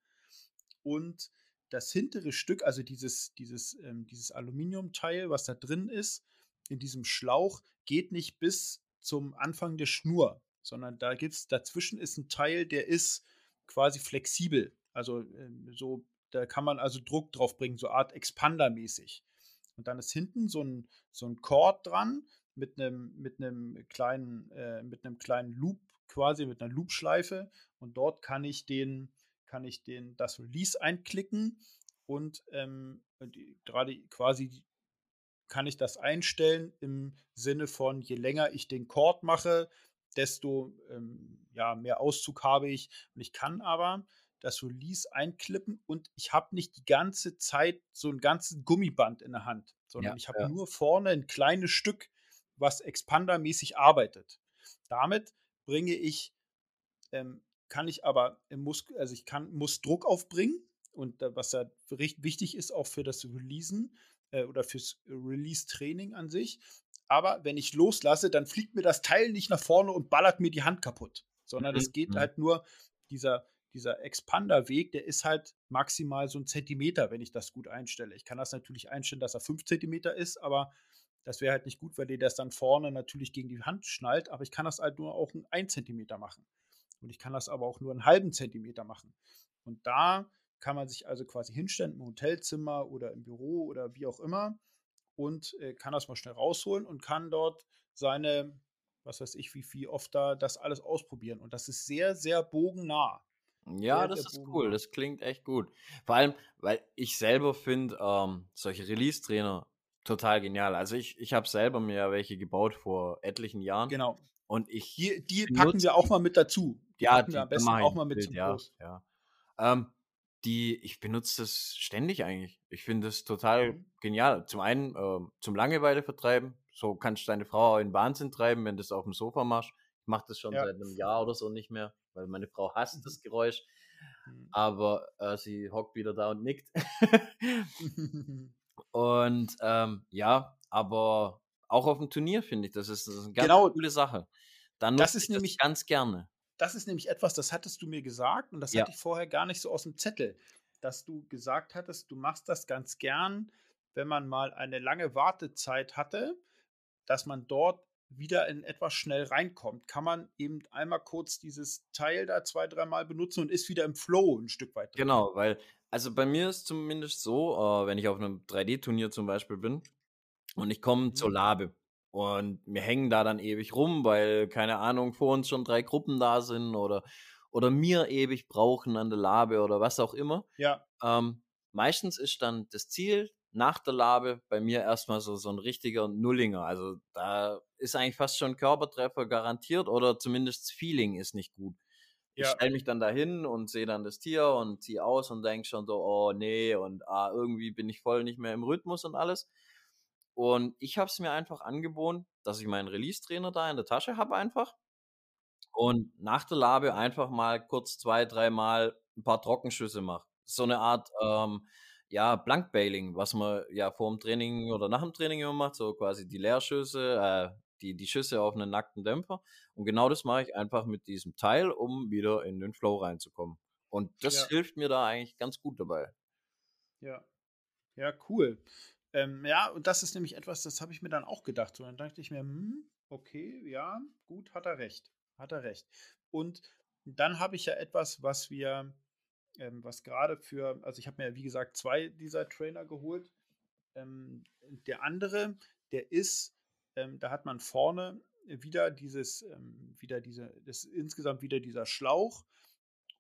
Und das hintere Stück, also dieses, dieses, ähm, dieses Aluminiumteil, was da drin ist, in diesem Schlauch, geht nicht bis zum Anfang der Schnur, sondern da gibt's, dazwischen ist ein Teil, der ist quasi flexibel. Also ähm, so, da kann man also Druck drauf bringen, so Art Expander-mäßig. Und dann ist hinten so ein, so ein Cord dran mit einem, mit einem kleinen, äh, mit einem kleinen Loop quasi, mit einer Loopschleife. Und dort kann ich den, kann ich den, das Release einklicken und ähm, gerade quasi kann ich das einstellen im Sinne von, je länger ich den Cord mache, desto ähm, ja, mehr Auszug habe ich. Und ich kann aber das Release einklippen und ich habe nicht die ganze Zeit so ein ganzes Gummiband in der Hand, sondern ja, ich habe ja. nur vorne ein kleines Stück, was Expander-mäßig arbeitet. Damit bringe ich, ähm, kann ich aber im Muskel, also ich kann, muss Druck aufbringen und was ja wichtig ist auch für das Releasen äh, oder fürs Release-Training an sich. Aber wenn ich loslasse, dann fliegt mir das Teil nicht nach vorne und ballert mir die Hand kaputt, sondern es mhm. geht mhm. halt nur dieser dieser Expander-Weg, der ist halt maximal so ein Zentimeter, wenn ich das gut einstelle. Ich kann das natürlich einstellen, dass er fünf Zentimeter ist, aber das wäre halt nicht gut, weil dir das dann vorne natürlich gegen die Hand schnallt. Aber ich kann das halt nur auch ein Zentimeter machen. Und ich kann das aber auch nur einen halben Zentimeter machen. Und da kann man sich also quasi hinstellen im Hotelzimmer oder im Büro oder wie auch immer und äh, kann das mal schnell rausholen und kann dort seine, was weiß ich, wie viel oft da das alles ausprobieren. Und das ist sehr, sehr bogennah. Ja, das ist cool. Das klingt echt gut. Vor allem, weil ich selber finde, ähm, solche Release-Trainer total genial. Also ich, ich habe selber mir welche gebaut vor etlichen Jahren. Genau. Und ich. Die, die packen wir auch mal mit dazu. Die ja, wir am besten auch mal mit Bild, zum ja, Kurs. Ja. Ähm, die, ich benutze das ständig eigentlich. Ich finde das total mhm. genial. Zum einen äh, zum Langeweile vertreiben. So kannst du deine Frau in Wahnsinn treiben, wenn du das auf dem Sofa machst. Ich mache das schon ja. seit einem Jahr oder so nicht mehr, weil meine Frau hasst mhm. das Geräusch. Mhm. Aber äh, sie hockt wieder da und nickt. *laughs* *laughs* und ähm, ja, aber auch auf dem Turnier finde ich, das ist, das ist eine ganz genau. coole Sache. Dann das ist nämlich das ganz gerne das ist nämlich etwas, das hattest du mir gesagt und das ja. hatte ich vorher gar nicht so aus dem Zettel, dass du gesagt hattest, du machst das ganz gern, wenn man mal eine lange Wartezeit hatte, dass man dort wieder in etwas schnell reinkommt. Kann man eben einmal kurz dieses Teil da zwei, dreimal benutzen und ist wieder im Flow ein Stück weit drin. Genau, weil, also bei mir ist zumindest so, äh, wenn ich auf einem 3D-Turnier zum Beispiel bin und ich komme mhm. zur Labe, und wir hängen da dann ewig rum, weil, keine Ahnung, vor uns schon drei Gruppen da sind oder, oder mir ewig brauchen an der Labe oder was auch immer. Ja. Ähm, meistens ist dann das Ziel nach der Labe bei mir erstmal so, so ein richtiger Nullinger. Also da ist eigentlich fast schon Körpertreffer garantiert oder zumindest das Feeling ist nicht gut. Ich ja. stelle mich dann dahin und sehe dann das Tier und ziehe aus und denke schon so, oh nee, und ah, irgendwie bin ich voll nicht mehr im Rhythmus und alles. Und ich habe es mir einfach angeboten, dass ich meinen Release-Trainer da in der Tasche habe einfach. Und nach der Labe einfach mal kurz zwei, dreimal ein paar Trockenschüsse mache. So eine Art, ähm, ja, Blankbailing, was man ja vor dem Training oder nach dem Training immer macht, so quasi die Leerschüsse, äh, die, die Schüsse auf einen nackten Dämpfer. Und genau das mache ich einfach mit diesem Teil, um wieder in den Flow reinzukommen. Und das ja. hilft mir da eigentlich ganz gut dabei. Ja. Ja, cool. Ähm, ja, und das ist nämlich etwas, das habe ich mir dann auch gedacht. So, dann dachte ich mir, hm, okay, ja, gut, hat er recht. Hat er recht. Und dann habe ich ja etwas, was wir, ähm, was gerade für, also ich habe mir, wie gesagt, zwei dieser Trainer geholt. Ähm, der andere, der ist, ähm, da hat man vorne wieder dieses, ähm, wieder diese, das insgesamt wieder dieser Schlauch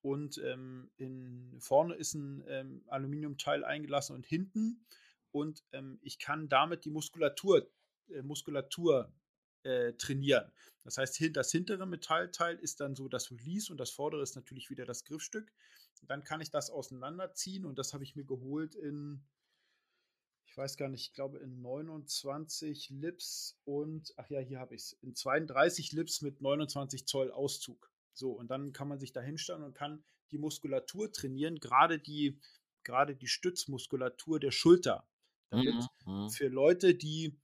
und ähm, in, vorne ist ein Aluminiumteil eingelassen und hinten und ähm, ich kann damit die Muskulatur, äh, Muskulatur äh, trainieren. Das heißt, das hintere Metallteil ist dann so das Release und das vordere ist natürlich wieder das Griffstück. Dann kann ich das auseinanderziehen und das habe ich mir geholt in, ich weiß gar nicht, ich glaube in 29 Lips und, ach ja, hier habe ich es, in 32 Lips mit 29 Zoll Auszug. So, und dann kann man sich da hinstellen und kann die Muskulatur trainieren, gerade die, gerade die Stützmuskulatur der Schulter. Damit mhm, mhm. für Leute, die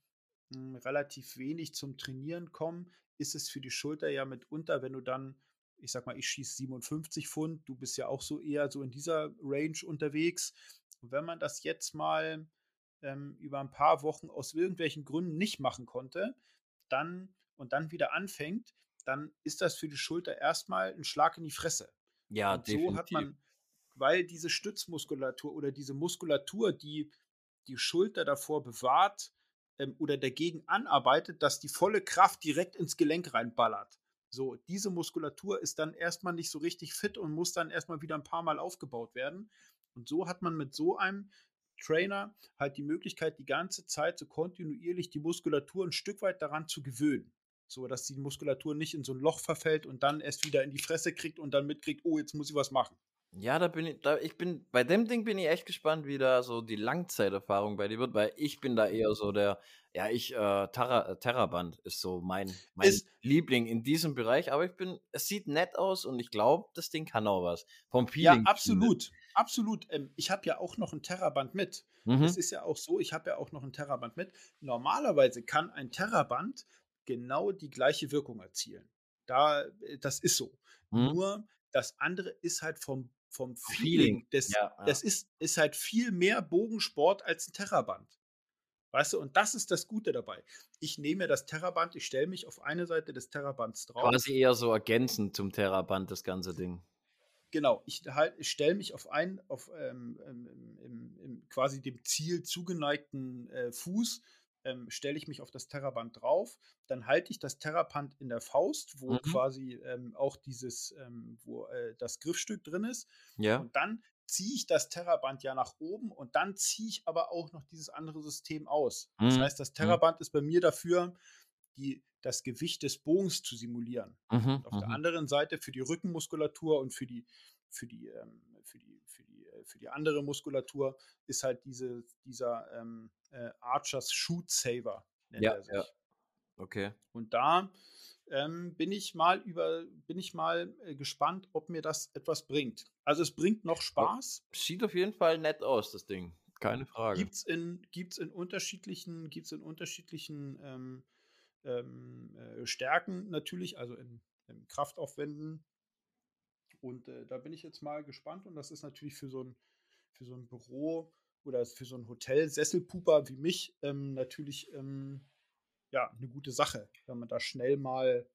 mh, hm, relativ wenig zum Trainieren kommen, ist es für die Schulter ja mitunter, wenn du dann, ich sag mal, ich schieße 57 Pfund, du bist ja auch so eher so in dieser Range unterwegs. Und wenn man das jetzt mal ähm, über ein paar Wochen aus irgendwelchen Gründen nicht machen konnte, dann und dann wieder anfängt, dann ist das für die Schulter erstmal ein Schlag in die Fresse. Ja, und definitiv. so hat man, weil diese Stützmuskulatur oder diese Muskulatur, die die Schulter davor bewahrt ähm, oder dagegen anarbeitet, dass die volle Kraft direkt ins Gelenk reinballert. So, diese Muskulatur ist dann erstmal nicht so richtig fit und muss dann erstmal wieder ein paar Mal aufgebaut werden. Und so hat man mit so einem Trainer halt die Möglichkeit, die ganze Zeit so kontinuierlich die Muskulatur ein Stück weit daran zu gewöhnen. So, dass die Muskulatur nicht in so ein Loch verfällt und dann erst wieder in die Fresse kriegt und dann mitkriegt, oh, jetzt muss ich was machen. Ja, da bin ich, da, ich bin, bei dem Ding bin ich echt gespannt, wie da so die Langzeiterfahrung bei dir wird, weil ich bin da eher so der, ja, ich, äh, Terra, äh, Terraband ist so mein, mein ist, Liebling in diesem Bereich, aber ich bin, es sieht nett aus und ich glaube, das Ding kann auch was. Vom Feeling. Ja, absolut, absolut. Ähm, ich habe ja auch noch ein Terraband mit. Mhm. Das ist ja auch so, ich habe ja auch noch ein Terraband mit. Normalerweise kann ein Terraband genau die gleiche Wirkung erzielen. Da, äh, das ist so. Mhm. Nur das andere ist halt vom vom Feeling. Das, ja, ja. das ist, ist halt viel mehr Bogensport als ein Terraband. Weißt du, und das ist das Gute dabei. Ich nehme das Terraband, ich stelle mich auf eine Seite des Terrabands drauf. Quasi eher so ergänzend zum Terraband, das ganze Ding. genau, ich, halt, ich stelle mich auf einen, auf ähm, im, im, im, quasi dem Ziel zugeneigten äh, Fuß, ähm, stelle ich mich auf das Terraband drauf, dann halte ich das Terraband in der Faust, wo mhm. quasi ähm, auch dieses, ähm, wo äh, das Griffstück drin ist. Ja. Und dann ziehe ich das Terraband ja nach oben und dann ziehe ich aber auch noch dieses andere System aus. Mhm. Das heißt, das mhm. Terraband mhm. ist bei mir dafür, die, das Gewicht des Bogens zu simulieren. Mhm. auf der mhm. anderen Seite für die Rückenmuskulatur und für die, für die, ähm, für die, für die, äh, für die andere Muskulatur ist halt diese, dieser ähm, äh, Archers Shoot Saver. ja, ja. Okay. Und da ähm, bin ich mal über, bin ich mal äh, gespannt, ob mir das etwas bringt. Also es bringt noch Spaß. Sieht auf jeden Fall nett aus, das Ding. Keine Frage. Gibt es in, gibt's in unterschiedlichen, gibt's in unterschiedlichen ähm, ähm, äh, Stärken natürlich, also in, in Kraftaufwänden. Und äh, da bin ich jetzt mal gespannt. Und das ist natürlich für so ein, für so ein Büro oder für so ein Hotel Sesselpuper wie mich ähm, natürlich ähm, ja eine gute Sache, wenn man da schnell mal,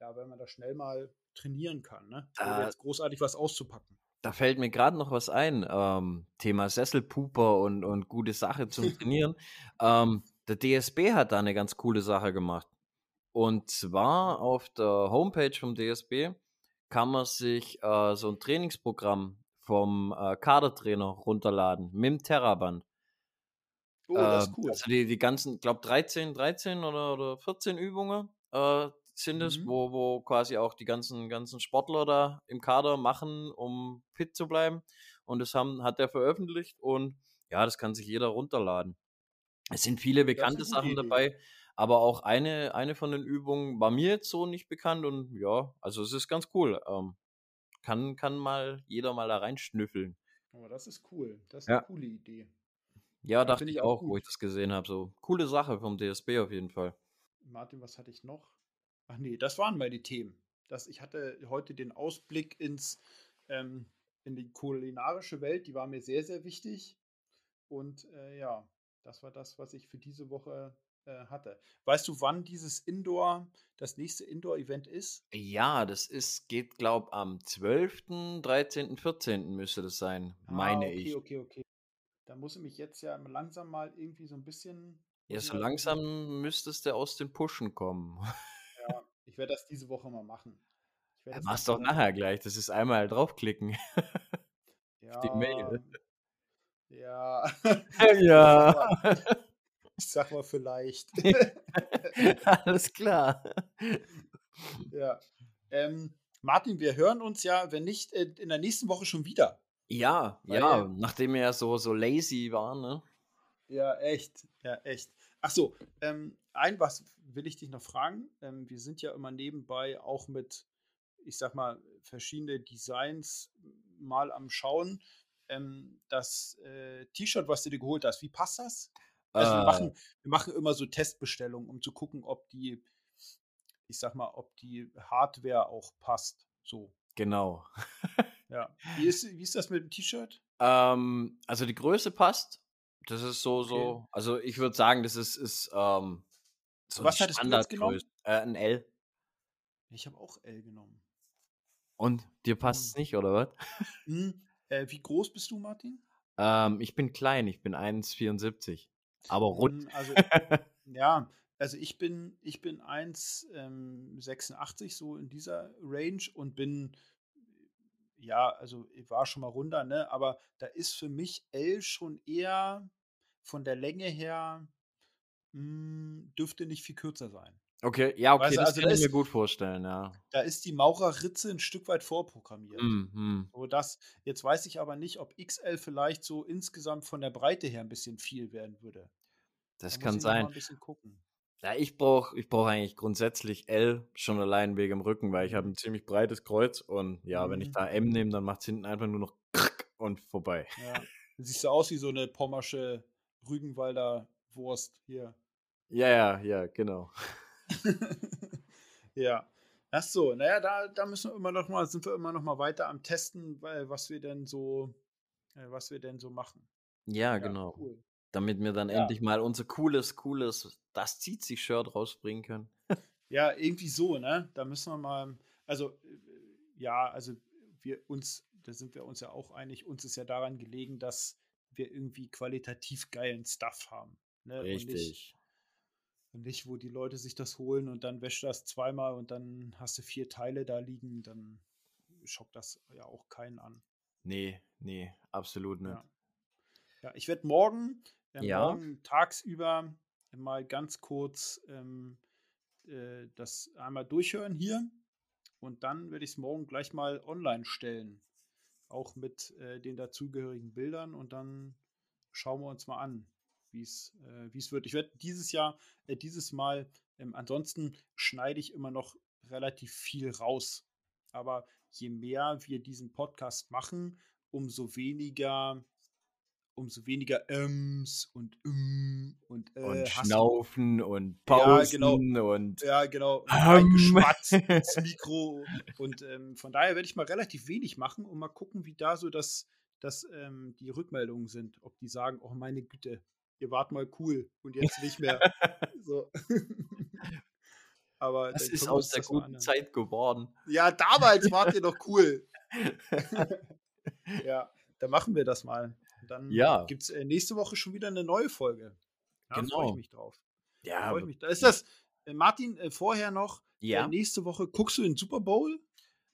ja, wenn man da schnell mal trainieren kann, ne? Ohne jetzt großartig was auszupacken. Da fällt mir gerade noch was ein. Ähm, Thema Sesselpuper und, und gute Sache zum *laughs* Trainieren. ähm, der DSB hat da eine ganz coole Sache gemacht. Und zwar auf der Homepage vom DSB kann man sich äh, so ein Trainingsprogramm vom äh, Kadertrainer runterladen mit dem Terraband. Oh, das ist ähm, cool. Also die, die ganzen, ich glaube 13, 13 oder, oder 14 Übungen äh, sind es, mhm. wo, wo quasi auch die ganzen, ganzen Sportler da im Kader machen, um fit zu bleiben. Und das haben, hat er veröffentlicht und ja, das kann sich jeder runterladen. Es sind viele bekannte Sachen Idee. dabei, aber auch eine, eine von den Übungen war mir jetzt so nicht bekannt und ja, also es ist ganz cool. Ähm, kann, kann mal jeder mal da reinschnüffeln. Aber das ist cool. Das ist ja. eine coole Idee. Ja, dachte ich auch, gut. wo ich das gesehen habe. So coole Sache vom DSB auf jeden Fall. Martin, was hatte ich noch? Ach nee, das waren meine Themen. Das, ich hatte heute den Ausblick ins, ähm, in die kulinarische Welt, die war mir sehr, sehr wichtig. Und äh, ja, das war das, was ich für diese Woche hatte. Weißt du, wann dieses Indoor, das nächste Indoor-Event ist? Ja, das ist, geht, glaube ich, am 12., 13., 14. müsste das sein, ah, meine okay, ich. Okay, okay, okay. Da muss ich mich jetzt ja langsam mal irgendwie so ein bisschen. Ja, so langsam müsstest du aus den Pushen kommen. Ja, ich werde das diese Woche mal machen. Ja, mach's doch nachher gleich. Das ist einmal draufklicken. *laughs* Ja. Die Mail. Ja. *laughs* ja. *laughs* Ich sag mal vielleicht. *laughs* *laughs* Alles klar. Ja. Ähm, Martin, wir hören uns ja, wenn nicht, äh, in der nächsten Woche schon wieder. Ja, Weil, ja, nachdem wir ja so, so lazy waren, ne? Ja, echt. Ja, echt. Ach so, ähm, ein was will ich dich noch fragen. Ähm, wir sind ja immer nebenbei auch mit, ich sag mal, verschiedene Designs mal am Schauen ähm, das äh, T-Shirt, was du dir geholt hast, wie passt das? Also wir, machen, wir machen immer so Testbestellungen, um zu gucken, ob die, ich sag mal, ob die Hardware auch passt. So. Genau. *laughs* ja. Wie ist, wie ist das mit dem T-Shirt? Ähm, also die Größe passt. Das ist so, okay. so. Also ich würde sagen, das ist, ist ähm, so Was du jetzt genommen? Äh, ein L. Ich habe auch L genommen. Und dir passt es hm. nicht, oder was? Hm. Äh, wie groß bist du, Martin? Ähm, ich bin klein, ich bin 1,74. Aber rund. Hm, also, ja, also ich bin, ich bin 1,86 ähm, so in dieser Range und bin, ja, also ich war schon mal runter, ne? Aber da ist für mich L schon eher von der Länge her, mh, hm, dürfte nicht viel kürzer sein. Okay, ja, okay, weißt das also kann ich mir gut vorstellen, ja. Da ist die Maurerritze ein Stück weit vorprogrammiert. Mhm. So das, jetzt weiß ich aber nicht, ob XL vielleicht so insgesamt von der Breite her ein bisschen viel werden würde. Das da kann sein. Ja, ich brauche ich brauch eigentlich grundsätzlich L schon allein wegen dem Rücken, weil ich habe mhm. ein ziemlich breites Kreuz und ja, mhm. wenn ich mhm. da M nehme, dann macht es hinten einfach nur noch und vorbei. Ja. Siehst du aus wie so eine pommersche Rügenwalder Wurst hier. Ja, ja, ja, genau. *laughs* ja. Ach so, naja, da, da müssen wir immer noch mal, sind wir immer noch mal weiter am Testen, weil, was wir denn so, äh, was wir denn so machen. Ja, ja genau. Cool. Damit wir dann ja. endlich mal unser cooles, cooles, das zieht sich Shirt rausbringen können. *laughs* ja, irgendwie so, ne? Da müssen wir mal, also, äh, ja, also wir uns, da sind wir uns ja auch einig, uns ist ja daran gelegen, dass wir irgendwie qualitativ geilen Stuff haben. Ne? Richtig. Und nicht, wo die Leute sich das holen und dann wäscht das zweimal und dann hast du vier Teile da liegen, dann schockt das ja auch keinen an. Nee, nee, absolut nicht. Ja, ja ich werde morgen, äh, ja. morgen tagsüber mal ganz kurz ähm, äh, das einmal durchhören hier und dann werde ich es morgen gleich mal online stellen. Auch mit äh, den dazugehörigen Bildern und dann schauen wir uns mal an, wie es äh, wird. Ich werde dieses Jahr, äh, dieses Mal, ähm, ansonsten schneide ich immer noch relativ viel raus. Aber je mehr wir diesen Podcast machen, umso weniger umso weniger Äms und ähm und, äh, und Schnaufen und Pausen ja, genau. und ja genau und Geschmatz ins *laughs* Mikro und ähm, von daher werde ich mal relativ wenig machen und mal gucken, wie da so das, das ähm, die Rückmeldungen sind, ob die sagen, oh meine Güte, ihr wart mal cool und *laughs* jetzt nicht mehr. so. *laughs* Aber das ist aus der guten Zeit geworden. Ja, damals wart ihr doch cool. *laughs* ja, dann machen wir das mal. Dann ja. gibt es äh, nächste Woche schon wieder eine neue Folge. Da genau. freue ich mich drauf. Ja. Freue ich mich. Da ist das, äh, Martin, äh, vorher noch, äh, ja. nächste Woche, guckst du den Super Bowl?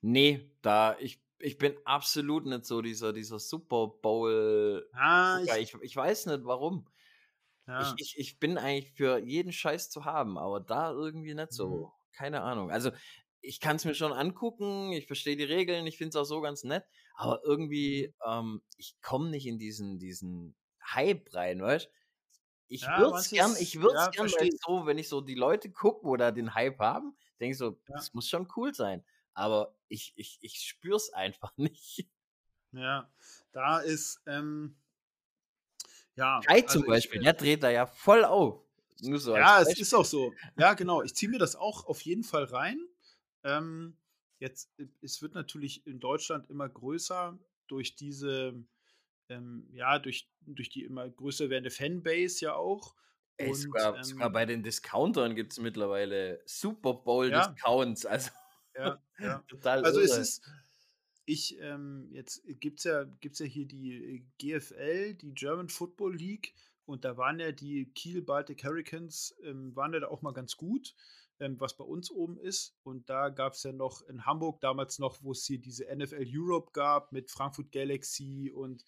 Nee, da, ich, ich bin absolut nicht so dieser, dieser Super Bowl. Ah, ich, ich, ich weiß nicht warum. Ja. Ich, ich, ich bin eigentlich für jeden Scheiß zu haben, aber da irgendwie nicht so. Mhm. Keine Ahnung. Also, ich kann es mir schon angucken, ich verstehe die Regeln, ich finde es auch so ganz nett, aber irgendwie, mhm. ähm, ich komme nicht in diesen, diesen Hype rein, weißt Ich ja, würde es gern, ich würde es ja, gern, weil so, wenn ich so die Leute gucke, wo da den Hype haben, denke ich so, ja. das muss schon cool sein. Aber ich, ich, ich spüre es einfach *laughs* nicht. Ja, da ist, ähm, ja. Kai also zum Beispiel, ich, der dreht da ja voll auf. So ja, es ist auch so. Ja, genau. Ich ziehe mir das auch auf jeden Fall rein. Ähm, jetzt, äh, es wird natürlich in Deutschland immer größer durch diese, ähm, ja, durch, durch die immer größer werdende Fanbase ja auch. Ey, Und, sogar, ähm, sogar, bei den Discountern gibt es mittlerweile Super Bowl-Discounts. Ja. Also, ja, ja. *laughs* total Also, irre. es ist, ich, ähm, jetzt gibt es ja, gibt's ja hier die GFL, die German Football League. Und da waren ja die Kiel Baltic Hurricanes, ähm, waren ja da auch mal ganz gut ähm, was bei uns oben ist. Und da gab es ja noch in Hamburg damals noch, wo es hier diese NFL Europe gab mit Frankfurt Galaxy und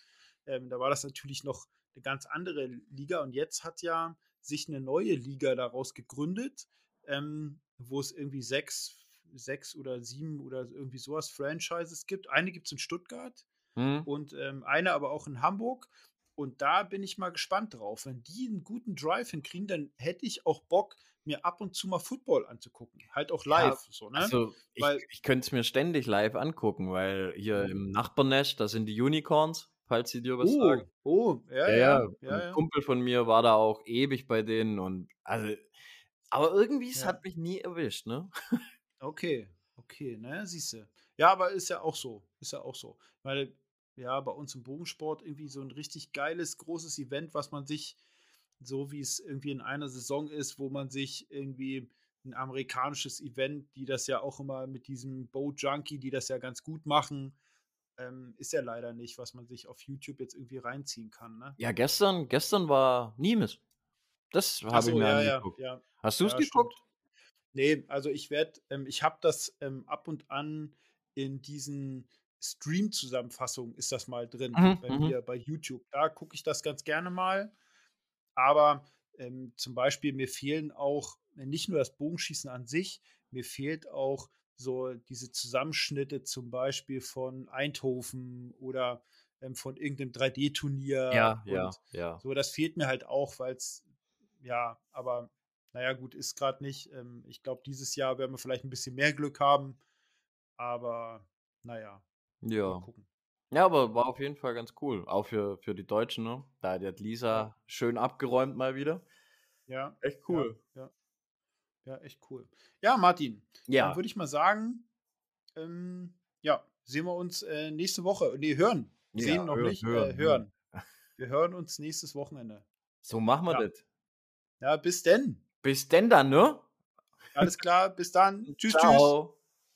ähm, da war das natürlich noch eine ganz andere Liga. Und jetzt hat ja sich eine neue Liga daraus gegründet, ähm, wo es irgendwie sechs, sechs oder sieben oder irgendwie sowas Franchises gibt. Eine gibt es in Stuttgart mhm. und ähm, eine aber auch in Hamburg. Und da bin ich mal gespannt drauf. Wenn die einen guten Drive hinkriegen, dann hätte ich auch Bock, mir ab und zu mal Football anzugucken. Halt auch live. Ja, so, ne? Also weil, ich, ich könnte es mir ständig live angucken, weil hier im Nachbarnest, da sind die Unicorns, falls sie dir was oh, sagen. Oh, ja, ja. ja, ja ein Kumpel von mir war da auch ewig bei denen und also, aber irgendwie, es hat mich nie erwischt, ne? *laughs* Okay, okay, ne, siehst du. Ja, aber ist ja auch so. Ist ja auch so. Weil, ja, bei uns im Bogensport irgendwie so ein richtig geiles, großes Event, was man sich so wie es irgendwie in einer Saison ist, wo man sich irgendwie ein amerikanisches Event, die das ja auch immer mit diesem Bow Junkie, die das ja ganz gut machen, ähm, ist ja leider nicht, was man sich auf YouTube jetzt irgendwie reinziehen kann. Ne? Ja, gestern, gestern war Niemes. Das habe so, ich mir ja, angeguckt. Ja, ja. Hast du es geguckt? Nee, also ich werde, ähm, ich habe das ähm, ab und an in diesen Stream-Zusammenfassungen ist das mal drin mhm, bei mhm. mir bei YouTube. Da gucke ich das ganz gerne mal. Aber ähm, zum Beispiel mir fehlen auch äh, nicht nur das Bogenschießen an sich, mir fehlt auch so diese Zusammenschnitte zum Beispiel von Eindhoven oder ähm, von irgendeinem 3D-Turnier. Ja, ja, ja. So, das fehlt mir halt auch, weil es, ja, aber naja, gut, ist gerade nicht. Ähm, ich glaube, dieses Jahr werden wir vielleicht ein bisschen mehr Glück haben, aber naja. Ja. Gucken. Ja, aber war auf jeden Fall ganz cool. Auch für, für die Deutschen, ne? Da hat Lisa Ja. schön abgeräumt mal wieder. Ja, Echt ja, cool. ja. Ja, echt cool. Ja, Martin, dann Ja. würde ich mal sagen, ähm, ja, sehen wir uns äh, nächste Woche. Nee, hören. Sehen Ja, noch hör, nicht, äh, hören, hören. hören. Wir hören uns nächstes Wochenende. So machen wir Ja, das. ja, bis denn. Bis denn dann, ne? Alles klar, bis dann. Tschüss, *laughs* tschüss. Ciao.